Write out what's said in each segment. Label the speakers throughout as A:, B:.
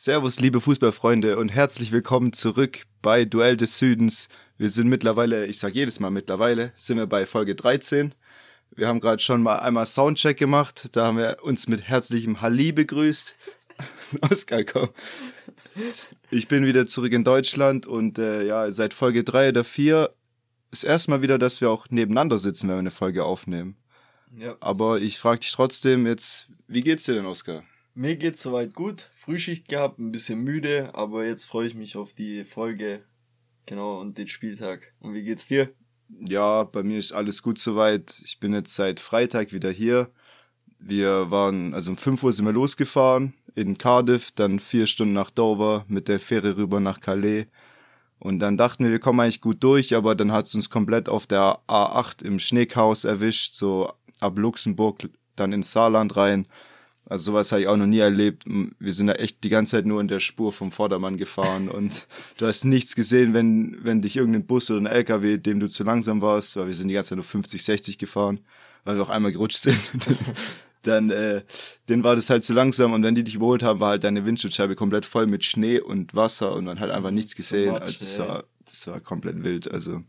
A: Servus, liebe Fußballfreunde und herzlich willkommen zurück bei Duell des Südens. Wir sind mittlerweile, ich sage jedes Mal mittlerweile, sind wir bei Folge 13. Wir haben gerade schon mal einmal Soundcheck gemacht. Da haben wir uns mit herzlichem Halli begrüßt. Oskar, komm. Ich bin wieder zurück in Deutschland und äh, ja, seit Folge 3 oder 4 ist erstmal wieder, dass wir auch nebeneinander sitzen, wenn wir eine Folge aufnehmen. Ja. Aber ich frage dich trotzdem jetzt, wie geht's dir denn, Oskar?
B: Mir geht's soweit gut. Frühschicht gehabt, ein bisschen müde, aber jetzt freue ich mich auf die Folge. Genau, und den Spieltag. Und wie geht's dir?
A: Ja, bei mir ist alles gut soweit. Ich bin jetzt seit Freitag wieder hier. Wir waren, also um 5 Uhr sind wir losgefahren in Cardiff, dann vier Stunden nach Dover, mit der Fähre rüber nach Calais. Und dann dachten wir, wir kommen eigentlich gut durch, aber dann hat es uns komplett auf der A8 im Schneechaos erwischt, so ab Luxemburg, dann ins Saarland rein. Also sowas habe ich auch noch nie erlebt. Wir sind da echt die ganze Zeit nur in der Spur vom Vordermann gefahren und du hast nichts gesehen, wenn, wenn dich irgendein Bus oder ein LKW, dem du zu langsam warst, weil wir sind die ganze Zeit nur 50, 60 gefahren, weil wir auch einmal gerutscht sind. dann äh, denen war das halt zu langsam und wenn die dich überholt haben, war halt deine Windschutzscheibe komplett voll mit Schnee und Wasser und man hat einfach nichts gesehen. So much, also das war das war komplett wild. Also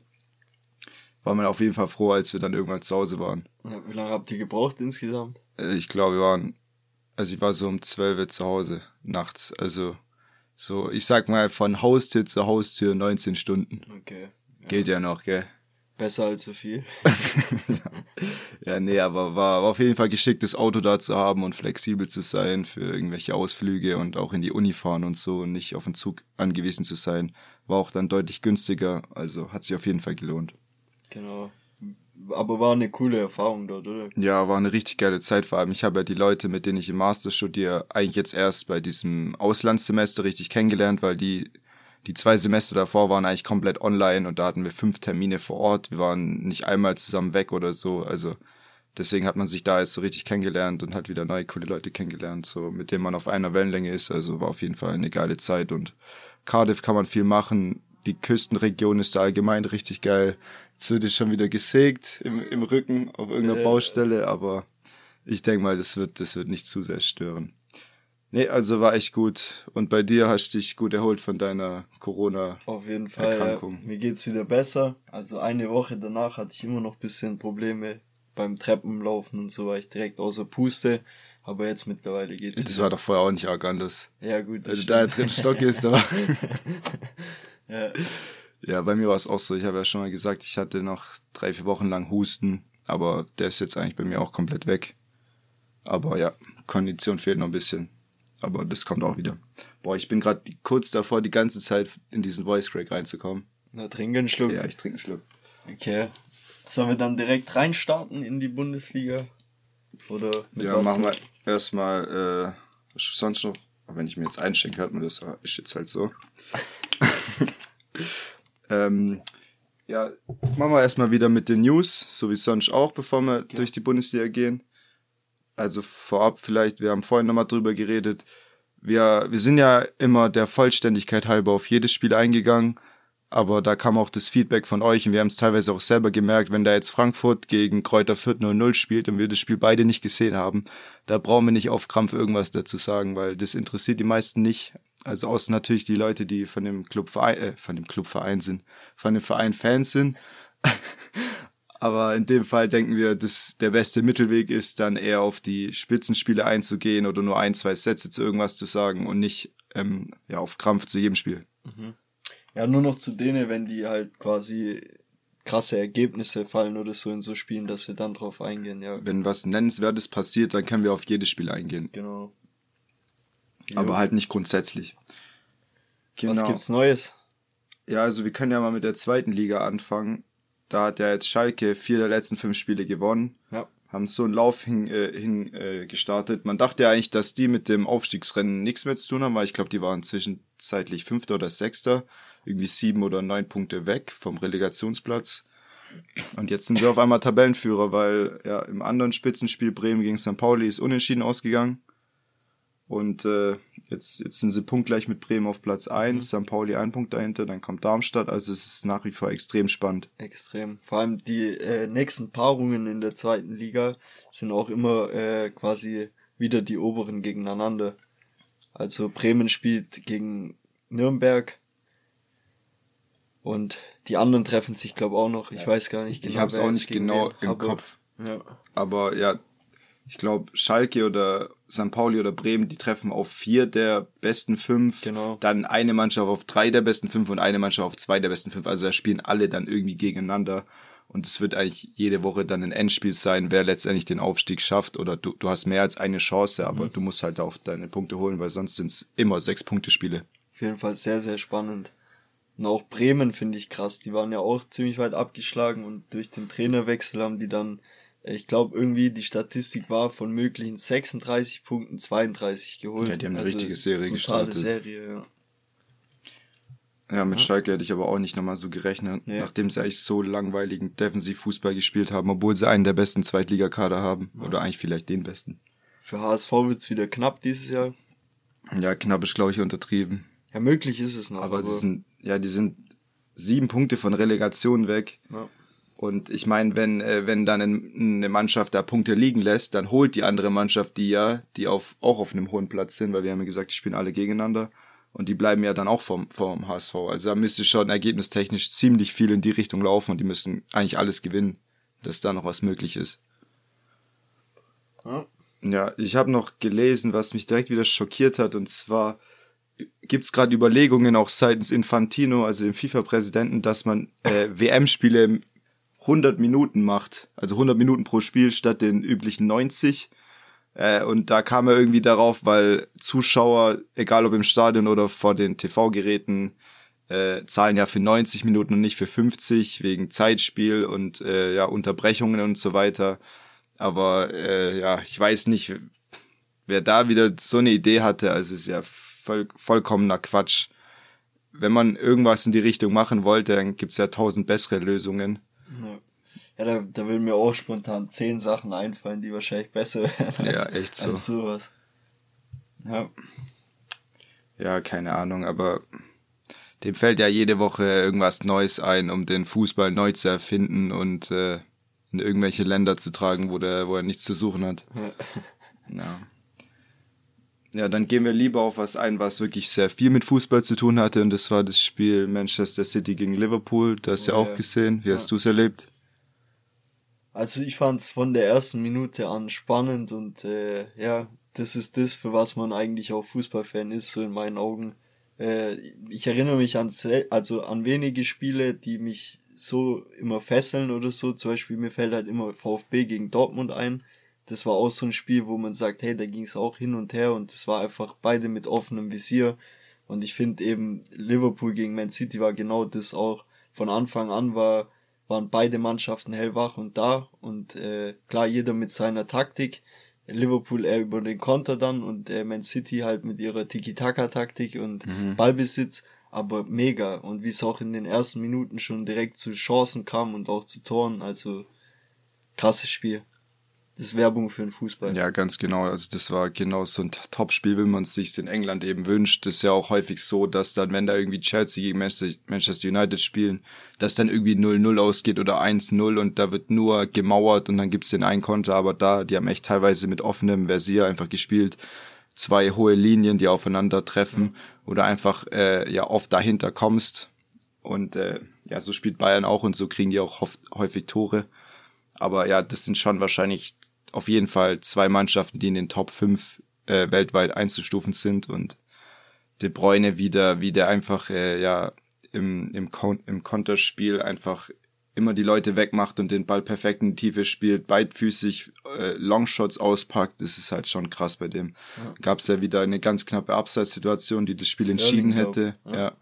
A: war man auf jeden Fall froh, als wir dann irgendwann zu Hause waren.
B: Wie lange habt ihr gebraucht insgesamt?
A: Äh, ich glaube, wir waren also ich war so um 12 Uhr zu Hause nachts. Also so, ich sag mal von Haustür zu Haustür 19 Stunden. Okay. Ja. Geht ja noch, gell?
B: Besser als so viel.
A: ja, nee, aber war, war auf jeden Fall geschickt, das Auto da zu haben und flexibel zu sein für irgendwelche Ausflüge und auch in die Uni fahren und so und nicht auf den Zug angewiesen zu sein. War auch dann deutlich günstiger, also hat sich auf jeden Fall gelohnt.
B: Genau aber war eine coole Erfahrung dort, oder?
A: Ja, war eine richtig geile Zeit vor allem. Ich habe ja die Leute, mit denen ich im Master studiere, eigentlich jetzt erst bei diesem Auslandssemester richtig kennengelernt, weil die die zwei Semester davor waren eigentlich komplett online und da hatten wir fünf Termine vor Ort. Wir waren nicht einmal zusammen weg oder so. Also deswegen hat man sich da jetzt so richtig kennengelernt und hat wieder neue coole Leute kennengelernt, so mit denen man auf einer Wellenlänge ist. Also war auf jeden Fall eine geile Zeit und Cardiff kann man viel machen. Die Küstenregion ist da allgemein richtig geil. Jetzt wird es schon wieder gesägt im, im Rücken auf irgendeiner äh, Baustelle, aber ich denke mal, das wird, das wird nicht zu sehr stören. Nee, also war echt gut. Und bei dir hast du dich gut erholt von deiner Corona-Erkrankung.
B: Auf jeden Fall. Ja. Mir geht's wieder besser. Also eine Woche danach hatte ich immer noch bisschen Probleme beim Treppenlaufen und so war ich direkt außer Puste. Aber jetzt mittlerweile geht's.
A: Das wieder. war doch vorher auch nicht arg anders.
B: Ja, gut.
A: Du da drin Stock ist, da. ja. Ja, bei mir war es auch so. Ich habe ja schon mal gesagt, ich hatte noch drei, vier Wochen lang Husten, aber der ist jetzt eigentlich bei mir auch komplett weg. Aber ja, Kondition fehlt noch ein bisschen. Aber das kommt auch wieder. Boah, ich bin gerade kurz davor, die ganze Zeit in diesen Voice Crack reinzukommen.
B: Na, trinke einen Schluck.
A: Ja, ich trinke einen Schluck.
B: Okay. Sollen wir dann direkt reinstarten in die Bundesliga? Oder
A: mit Ja, was machen wir erstmal, äh, sonst noch, wenn ich mir jetzt einschenke, hört man das, ist jetzt halt so. Ähm, ja, machen wir erstmal wieder mit den News, so wie sonst auch, bevor wir ja. durch die Bundesliga gehen. Also vorab vielleicht, wir haben vorhin nochmal drüber geredet. Wir, wir sind ja immer der Vollständigkeit halber auf jedes Spiel eingegangen, aber da kam auch das Feedback von euch und wir haben es teilweise auch selber gemerkt, wenn da jetzt Frankfurt gegen Kräuter Fürth 0-0 spielt und wir das Spiel beide nicht gesehen haben, da brauchen wir nicht auf Krampf irgendwas dazu sagen, weil das interessiert die meisten nicht. Also außer natürlich die Leute, die von dem Clubverein, äh, von dem Clubverein sind, von dem Verein Fans sind. Aber in dem Fall denken wir, dass der beste Mittelweg ist, dann eher auf die Spitzenspiele einzugehen oder nur ein, zwei Sätze zu irgendwas zu sagen und nicht ähm, ja, auf Krampf zu jedem Spiel.
B: Mhm. Ja, nur noch zu denen, wenn die halt quasi krasse Ergebnisse fallen oder so in so Spielen, dass wir dann drauf eingehen, ja.
A: Wenn was Nennenswertes passiert, dann können wir auf jedes Spiel eingehen.
B: Genau
A: aber halt nicht grundsätzlich.
B: Genau. Was gibt's Neues?
A: Ja, also wir können ja mal mit der zweiten Liga anfangen. Da hat ja jetzt Schalke vier der letzten fünf Spiele gewonnen. Ja. Haben so einen Lauf hin, äh, hin äh, gestartet. Man dachte ja eigentlich, dass die mit dem Aufstiegsrennen nichts mehr zu tun haben, weil ich glaube, die waren zwischenzeitlich Fünfter oder Sechster. Irgendwie sieben oder neun Punkte weg vom Relegationsplatz. Und jetzt sind sie auf einmal Tabellenführer, weil ja im anderen Spitzenspiel Bremen gegen St. Pauli ist unentschieden ausgegangen. Und äh, jetzt, jetzt sind sie punktgleich mit Bremen auf Platz 1, mhm. St. Pauli ein Punkt dahinter, dann kommt Darmstadt, also es ist nach wie vor extrem spannend.
B: Extrem. Vor allem die äh, nächsten Paarungen in der zweiten Liga sind auch immer äh, quasi wieder die oberen gegeneinander. Also Bremen spielt gegen Nürnberg. Und die anderen treffen sich, glaube auch noch. Ich ja. weiß gar nicht
A: genau. Ich habe es auch nicht genau im Kopf. Ja. Aber ja, ich glaube, Schalke oder St. Pauli oder Bremen, die treffen auf vier der besten fünf. Genau. Dann eine Mannschaft auf drei der besten fünf und eine Mannschaft auf zwei der besten fünf. Also da spielen alle dann irgendwie gegeneinander. Und es wird eigentlich jede Woche dann ein Endspiel sein, wer letztendlich den Aufstieg schafft. Oder du, du hast mehr als eine Chance, aber mhm. du musst halt auch deine Punkte holen, weil sonst sind es immer sechs Punkte Spiele.
B: Auf jeden Fall sehr, sehr spannend. Und auch Bremen finde ich krass. Die waren ja auch ziemlich weit abgeschlagen und durch den Trainerwechsel haben die dann, ich glaube, irgendwie die Statistik war von möglichen 36 Punkten 32 geholt. Ja, die haben eine also richtige Serie gestartet.
A: Serie, ja. Ja, mit ja. Schalke hätte ich aber auch nicht nochmal so gerechnet, ja. nachdem sie eigentlich so langweiligen Defensivfußball gespielt haben, obwohl sie einen der besten Zweitligakader haben. Ja. Oder eigentlich vielleicht den besten.
B: Für HSV wird's wieder knapp dieses Jahr.
A: Ja, knapp ist, glaube ich, untertrieben.
B: Ja, möglich ist es noch.
A: Aber, aber sie sind, ja, die sind sieben Punkte von Relegation weg. Ja. Und ich meine, wenn, äh, wenn dann eine Mannschaft da Punkte liegen lässt, dann holt die andere Mannschaft die ja, die auf, auch auf einem hohen Platz sind, weil wir haben ja gesagt, die spielen alle gegeneinander und die bleiben ja dann auch vom, vom HSV. Also da müsste schon ergebnistechnisch ziemlich viel in die Richtung laufen und die müssen eigentlich alles gewinnen, dass da noch was möglich ist. Ja, ja ich habe noch gelesen, was mich direkt wieder schockiert hat, und zwar gibt's gerade Überlegungen auch seitens Infantino, also dem FIFA-Präsidenten, dass man äh, WM-Spiele 100 Minuten macht, also 100 Minuten pro Spiel statt den üblichen 90 äh, und da kam er irgendwie darauf, weil Zuschauer, egal ob im Stadion oder vor den TV-Geräten, äh, zahlen ja für 90 Minuten und nicht für 50 wegen Zeitspiel und äh, ja Unterbrechungen und so weiter. Aber äh, ja, ich weiß nicht, wer da wieder so eine Idee hatte. Also es ist ja voll, vollkommener Quatsch. Wenn man irgendwas in die Richtung machen wollte, dann gibt's ja tausend bessere Lösungen.
B: Ja. Da, da will mir auch spontan zehn Sachen einfallen, die wahrscheinlich besser wären als, ja, echt so. als sowas.
A: Ja. Ja, keine Ahnung, aber dem fällt ja jede Woche irgendwas Neues ein, um den Fußball neu zu erfinden und äh, in irgendwelche Länder zu tragen, wo, der, wo er nichts zu suchen hat. Ja. ja. Ja, dann gehen wir lieber auf was ein, was wirklich sehr viel mit Fußball zu tun hatte, und das war das Spiel Manchester City gegen Liverpool. Das hast du oh, ja auch gesehen. Wie ja. hast du es erlebt?
B: Also ich fand es von der ersten Minute an spannend und äh, ja, das ist das, für was man eigentlich auch Fußballfan ist, so in meinen Augen. Äh, ich erinnere mich an also an wenige Spiele, die mich so immer fesseln oder so. Zum Beispiel mir fällt halt immer VfB gegen Dortmund ein. Das war auch so ein Spiel, wo man sagt, hey, da ging es auch hin und her und es war einfach beide mit offenem Visier. Und ich finde eben Liverpool gegen Man City war genau das auch. Von Anfang an war waren beide Mannschaften hellwach und da und äh, klar jeder mit seiner Taktik. Liverpool eher über den Konter dann und äh, Man City halt mit ihrer Tiki-Taka-Taktik und mhm. Ballbesitz, aber mega. Und wie es auch in den ersten Minuten schon direkt zu Chancen kam und auch zu Toren, also krasses Spiel das ist Werbung für den Fußball.
A: Ja, ganz genau. Also das war genau so ein Topspiel, wie man es sich in England eben wünscht. Das ist ja auch häufig so, dass dann, wenn da irgendwie Chelsea gegen Manchester United spielen, dass dann irgendwie 0-0 ausgeht oder 1-0 und da wird nur gemauert und dann gibt's den einen Konter. Aber da, die haben echt teilweise mit offenem Versier einfach gespielt. Zwei hohe Linien, die aufeinander treffen mhm. oder einfach äh, ja oft dahinter kommst. Und äh, ja, so spielt Bayern auch und so kriegen die auch häufig Tore. Aber ja, das sind schon wahrscheinlich auf jeden Fall zwei Mannschaften, die in den Top 5 äh, weltweit einzustufen sind und De Bruyne wieder, wie der einfach äh, ja im, im, Kon im Konterspiel einfach immer die Leute wegmacht und den Ball perfekt in die Tiefe spielt, beidfüßig äh, Longshots auspackt, das ist halt schon krass bei dem. Ja. Gab es ja wieder eine ganz knappe Abseitssituation, die das Spiel Sterling entschieden hätte. Ja. ja.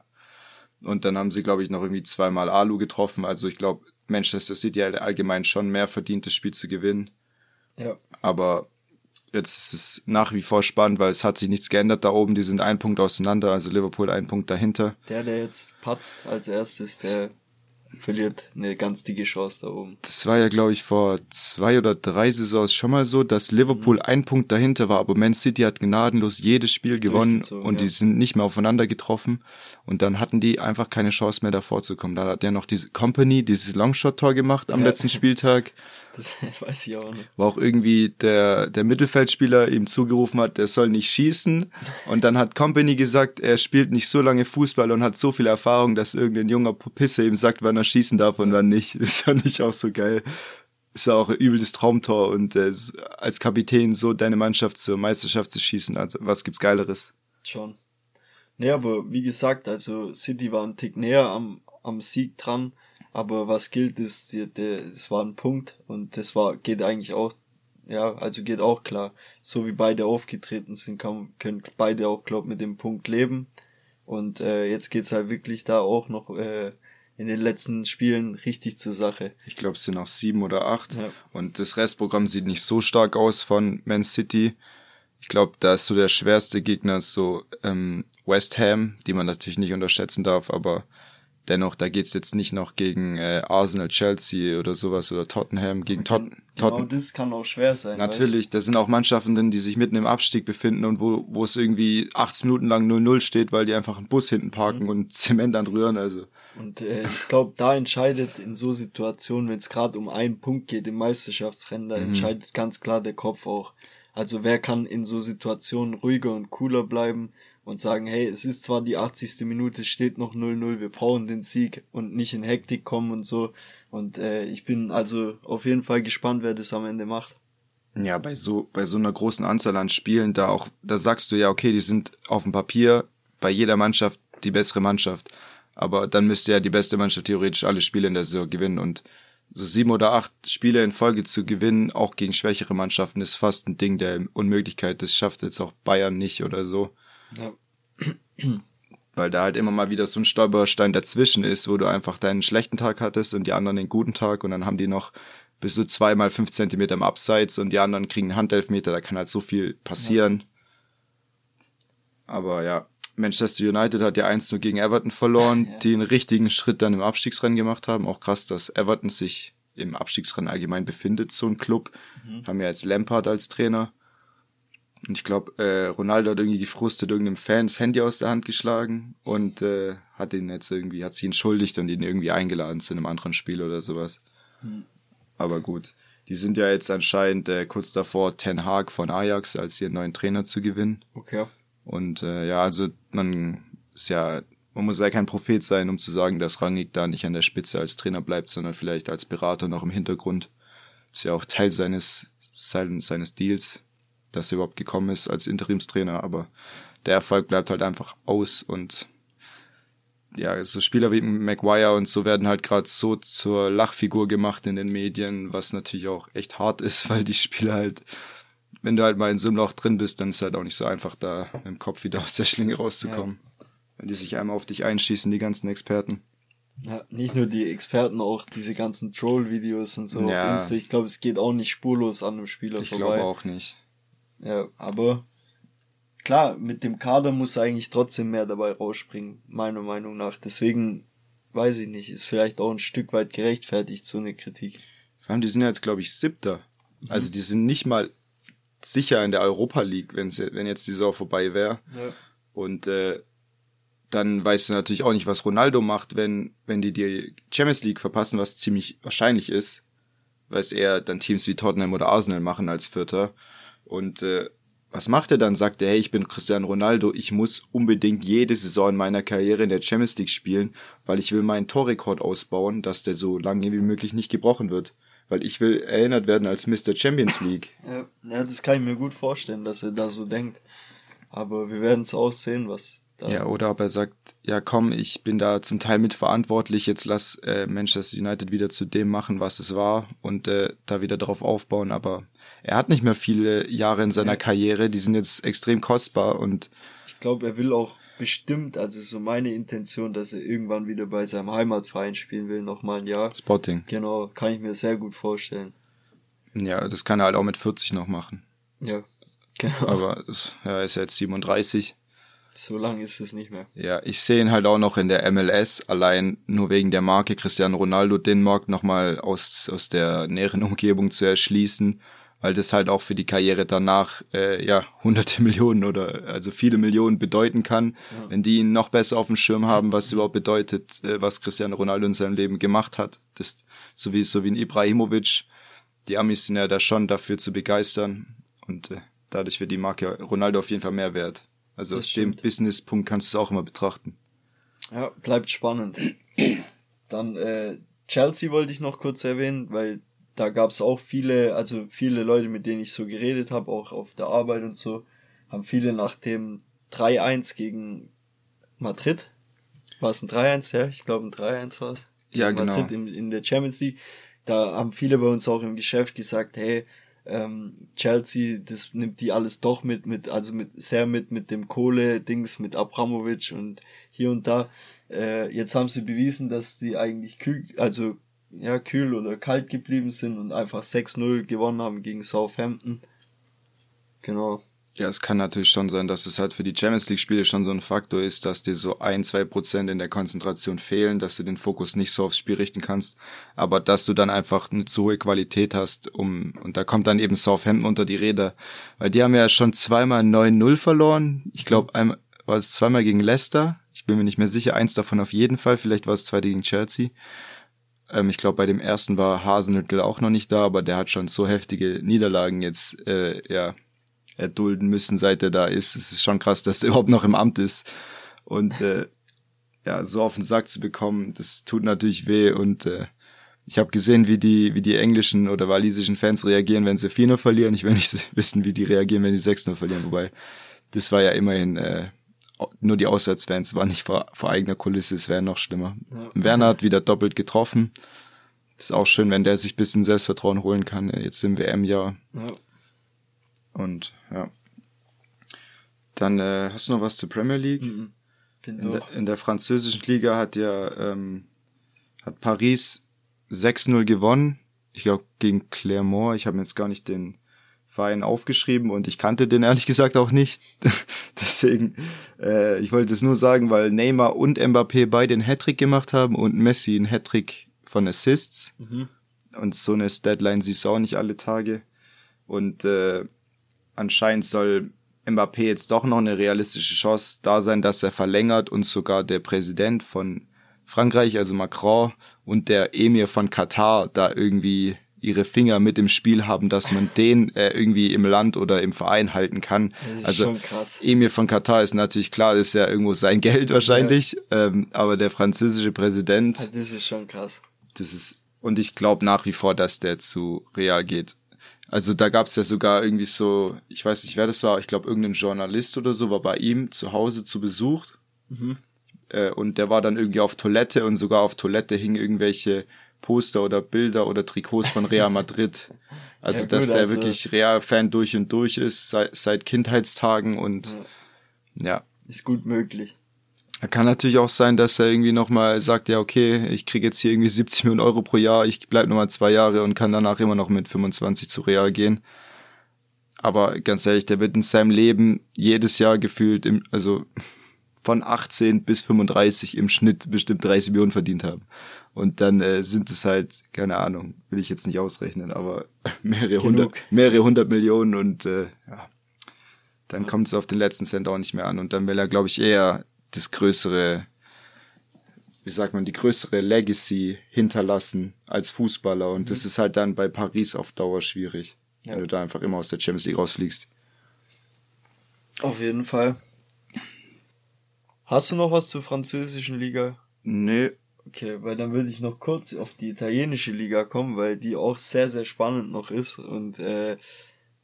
A: Und dann haben sie, glaube ich, noch irgendwie zweimal Alu getroffen. Also ich glaube, Manchester City hat allgemein schon mehr verdient, das Spiel zu gewinnen. Ja. Aber jetzt ist es nach wie vor spannend, weil es hat sich nichts geändert da oben. Die sind ein Punkt auseinander, also Liverpool ein Punkt dahinter.
B: Der, der jetzt patzt als erstes, der verliert eine ganz dicke Chance da oben.
A: Das war ja, glaube ich, vor zwei oder drei Saisons schon mal so, dass Liverpool mhm. ein Punkt dahinter war, aber Man City hat gnadenlos jedes Spiel gewonnen und ja. die sind nicht mehr aufeinander getroffen und dann hatten die einfach keine Chance mehr davor zu kommen. Dann hat ja noch diese Company dieses Longshot-Tor gemacht am ja. letzten Spieltag.
B: Das weiß ich auch nicht.
A: War auch irgendwie der, der Mittelfeldspieler ihm zugerufen hat, er soll nicht schießen. Und dann hat Company gesagt, er spielt nicht so lange Fußball und hat so viel Erfahrung, dass irgendein junger Pisse ihm sagt, wann er schießen darf und wann nicht. Das fand ich auch so geil. Ist ja auch ein übles Traumtor und äh, als Kapitän so deine Mannschaft zur Meisterschaft zu schießen, also was gibt's Geileres?
B: Schon. Nee, aber wie gesagt, also City war ein Tick näher am, am Sieg dran aber was gilt ist, es war ein Punkt und das war, geht eigentlich auch, ja, also geht auch klar. So wie beide aufgetreten sind, kann, können beide auch, glaub, mit dem Punkt leben. Und äh, jetzt geht's halt wirklich da auch noch äh, in den letzten Spielen richtig zur Sache.
A: Ich glaube, es sind auch sieben oder acht. Ja. Und das Restprogramm sieht nicht so stark aus von Man City. Ich glaube, da ist so der schwerste Gegner so ähm, West Ham, die man natürlich nicht unterschätzen darf, aber Dennoch, da geht's jetzt nicht noch gegen äh, Arsenal, Chelsea oder sowas oder Tottenham gegen Tot
B: Tottenham. Genau, das kann auch schwer sein.
A: Natürlich, da sind auch Mannschaften drin, die sich mitten im Abstieg befinden und wo, wo es irgendwie 80 Minuten lang 0-0 steht, weil die einfach einen Bus hinten parken mhm. und Zement anrühren. Also.
B: Und äh, ich glaube, da entscheidet in so Situationen, wenn es gerade um einen Punkt geht im Meisterschaftsrennen, da mhm. entscheidet ganz klar der Kopf auch. Also wer kann in so Situationen ruhiger und cooler bleiben und sagen, hey, es ist zwar die 80. Minute, steht noch 0-0, wir brauchen den Sieg und nicht in Hektik kommen und so. Und äh, ich bin also auf jeden Fall gespannt, wer das am Ende macht.
A: Ja, bei so, bei so einer großen Anzahl an Spielen, da auch, da sagst du ja, okay, die sind auf dem Papier bei jeder Mannschaft die bessere Mannschaft. Aber dann müsste ja die beste Mannschaft theoretisch alle Spiele in der Saison gewinnen und so sieben oder acht Spiele in Folge zu gewinnen, auch gegen schwächere Mannschaften, ist fast ein Ding der Unmöglichkeit. Das schafft jetzt auch Bayern nicht oder so. Ja. Weil da halt immer mal wieder so ein Stolperstein dazwischen ist, wo du einfach deinen schlechten Tag hattest und die anderen den guten Tag und dann haben die noch bis zu zweimal fünf Zentimeter im Abseits und die anderen kriegen einen Handelfmeter, da kann halt so viel passieren. Ja. Aber ja, Manchester United hat ja 1 nur gegen Everton verloren, ja. die einen richtigen Schritt dann im Abstiegsrennen gemacht haben. Auch krass, dass Everton sich im Abstiegsrennen allgemein befindet, so ein Club. Mhm. Haben ja jetzt Lampard als Trainer. Und ich glaube, äh, Ronaldo hat irgendwie gefrustet irgendeinem Fan das Handy aus der Hand geschlagen und äh, hat ihn jetzt irgendwie, hat sich entschuldigt und ihn irgendwie eingeladen zu einem anderen Spiel oder sowas. Mhm. Aber gut. Die sind ja jetzt anscheinend äh, kurz davor, Ten Hag von Ajax als ihren neuen Trainer zu gewinnen.
B: Okay.
A: Und äh, ja, also man ist ja, man muss ja kein Prophet sein, um zu sagen, dass Rangnick da nicht an der Spitze als Trainer bleibt, sondern vielleicht als Berater noch im Hintergrund. Ist ja auch Teil seines, seines Deals dass er überhaupt gekommen ist als Interimstrainer, aber der Erfolg bleibt halt einfach aus und ja, so Spieler wie Maguire und so werden halt gerade so zur Lachfigur gemacht in den Medien, was natürlich auch echt hart ist, weil die Spieler halt, wenn du halt mal in so einem Loch drin bist, dann ist halt auch nicht so einfach, da mit dem Kopf wieder aus der Schlinge rauszukommen. Ja. Wenn die sich einmal auf dich einschießen, die ganzen Experten.
B: Ja, nicht nur die Experten, auch diese ganzen Troll-Videos und so ja. auf Insta. Ich glaube, es geht auch nicht spurlos an einem Spieler
A: ich vorbei. Ich glaube auch nicht.
B: Ja, aber klar, mit dem Kader muss eigentlich trotzdem mehr dabei rausspringen, meiner Meinung nach. Deswegen weiß ich nicht, ist vielleicht auch ein Stück weit gerechtfertigt, so eine Kritik.
A: Vor allem, die sind ja jetzt, glaube ich, siebter. Mhm. Also die sind nicht mal sicher in der Europa League, wenn's, wenn jetzt die Saison vorbei wäre. Ja. Und äh, dann weißt du natürlich auch nicht, was Ronaldo macht, wenn, wenn die die Champions League verpassen, was ziemlich wahrscheinlich ist, weil es eher dann Teams wie Tottenham oder Arsenal machen als Vierter. Und äh, was macht er dann? Sagt er, hey, ich bin Cristiano Ronaldo, ich muss unbedingt jede Saison in meiner Karriere in der Champions League spielen, weil ich will meinen Torrekord ausbauen, dass der so lange wie möglich nicht gebrochen wird. Weil ich will erinnert werden als Mr. Champions League.
B: Ja, ja das kann ich mir gut vorstellen, dass er da so denkt. Aber wir werden es auch sehen, was
A: da. Ja, oder ob er sagt, ja komm, ich bin da zum Teil mitverantwortlich, jetzt lass äh, Manchester United wieder zu dem machen, was es war und äh, da wieder drauf aufbauen, aber er hat nicht mehr viele Jahre in seiner Karriere, die sind jetzt extrem kostbar und
B: ich glaube, er will auch bestimmt, also so meine Intention, dass er irgendwann wieder bei seinem Heimatverein spielen will, nochmal ein Jahr.
A: Spotting.
B: Genau, kann ich mir sehr gut vorstellen.
A: Ja, das kann er halt auch mit 40 noch machen.
B: Ja,
A: genau. Aber ja, er ist ja jetzt 37.
B: So lang ist es nicht mehr.
A: Ja, ich sehe ihn halt auch noch in der MLS, allein nur wegen der Marke Cristiano Ronaldo den Markt nochmal aus, aus der näheren Umgebung zu erschließen, weil das halt auch für die Karriere danach äh, ja hunderte Millionen oder also viele Millionen bedeuten kann, ja. wenn die ihn noch besser auf dem Schirm haben, was überhaupt bedeutet, äh, was Cristiano Ronaldo in seinem Leben gemacht hat. Das so wie so wie ein Ibrahimovic, die Amis sind ja da schon dafür zu begeistern und äh, dadurch wird die Marke Ronaldo auf jeden Fall mehr wert. Also das aus stimmt. dem Business-Punkt kannst du es auch immer betrachten.
B: Ja, bleibt spannend. Dann äh, Chelsea wollte ich noch kurz erwähnen, weil da gab es auch viele, also viele Leute, mit denen ich so geredet habe, auch auf der Arbeit und so, haben viele nach dem 3-1 gegen Madrid, war es ein 3-1, ja, ich glaube ein 3-1 war es. Ja, genau. Madrid in, in der Champions League, da haben viele bei uns auch im Geschäft gesagt, hey, ähm, Chelsea, das nimmt die alles doch mit, mit, also mit, sehr mit, mit dem Kohle-Dings, mit Abramovic und hier und da. Äh, jetzt haben sie bewiesen, dass sie eigentlich kühl, also, ja, kühl oder kalt geblieben sind und einfach 6-0 gewonnen haben gegen Southampton. Genau.
A: Ja, es kann natürlich schon sein, dass es halt für die Champions League Spiele schon so ein Faktor ist, dass dir so ein, zwei Prozent in der Konzentration fehlen, dass du den Fokus nicht so aufs Spiel richten kannst, aber dass du dann einfach eine zu hohe Qualität hast, um, und da kommt dann eben Southampton unter die Räder, weil die haben ja schon zweimal 9-0 verloren. Ich glaube, einmal war es zweimal gegen Leicester. Ich bin mir nicht mehr sicher. Eins davon auf jeden Fall. Vielleicht war es zweite gegen Chelsea. Ähm, ich glaube, bei dem ersten war Hasenhüttl auch noch nicht da, aber der hat schon so heftige Niederlagen jetzt, äh, ja, erdulden müssen, seit er da ist. Es ist schon krass, dass er überhaupt noch im Amt ist. Und äh, ja, so auf den Sack zu bekommen, das tut natürlich weh. Und äh, ich habe gesehen, wie die, wie die englischen oder walisischen Fans reagieren, wenn sie 4-0 verlieren. Ich will nicht wissen, wie die reagieren, wenn die 6-0 verlieren. Wobei, das war ja immerhin äh, nur die Auswärtsfans, war nicht vor, vor eigener Kulisse, es wäre noch schlimmer. Ja. Werner hat wieder doppelt getroffen. ist auch schön, wenn der sich bisschen Selbstvertrauen holen kann, jetzt im WM-Jahr. Ja. Und ja. Dann äh, hast du noch was zur Premier League? Mhm. In der, in, der, französischen Liga hat ja ähm, hat Paris 6-0 gewonnen. Ich glaube gegen Clermont. Ich habe mir jetzt gar nicht den Verein aufgeschrieben und ich kannte den ehrlich gesagt auch nicht. Deswegen, äh, ich wollte es nur sagen, weil Neymar und Mbappé beide einen Hattrick gemacht haben und Messi einen Hattrick von Assists. Mhm. Und so eine Deadline siehst du auch nicht alle Tage. Und äh, anscheinend soll Mbappé jetzt doch noch eine realistische Chance da sein, dass er verlängert und sogar der Präsident von Frankreich, also Macron und der Emir von Katar da irgendwie ihre Finger mit im Spiel haben, dass man den äh, irgendwie im Land oder im Verein halten kann. also Emir von Katar ist natürlich klar, das ist ja irgendwo sein Geld wahrscheinlich, ja. ähm, aber der französische Präsident.
B: Das ist schon krass.
A: Das ist und ich glaube nach wie vor, dass der zu Real geht. Also da gab es ja sogar irgendwie so, ich weiß nicht, wer das war, ich glaube irgendein Journalist oder so war bei ihm zu Hause zu Besuch. Mhm. Äh, und der war dann irgendwie auf Toilette und sogar auf Toilette hingen irgendwelche Poster oder Bilder oder Trikots von Real Madrid. Also, ja, gut, dass der also wirklich Real-Fan durch und durch ist, seit, seit Kindheitstagen und ja. ja.
B: Ist gut möglich.
A: Kann natürlich auch sein, dass er irgendwie nochmal sagt, ja, okay, ich kriege jetzt hier irgendwie 70 Millionen Euro pro Jahr, ich bleib nochmal zwei Jahre und kann danach immer noch mit 25 zu Real gehen. Aber ganz ehrlich, der wird in seinem Leben jedes Jahr gefühlt, im, also von 18 bis 35 im Schnitt bestimmt 30 Millionen verdient haben. Und dann äh, sind es halt, keine Ahnung, will ich jetzt nicht ausrechnen, aber mehrere hundert, mehrere hundert Millionen und äh, ja, dann kommt es auf den letzten Cent auch nicht mehr an. Und dann will er, glaube ich, eher das größere, wie sagt man, die größere Legacy hinterlassen als Fußballer. Und mhm. das ist halt dann bei Paris auf Dauer schwierig, ja. wenn du da einfach immer aus der Champions League rausfliegst.
B: Auf jeden Fall. Hast du noch was zur französischen Liga?
A: Nee.
B: Okay, weil dann würde ich noch kurz auf die italienische Liga kommen, weil die auch sehr, sehr spannend noch ist. Und äh,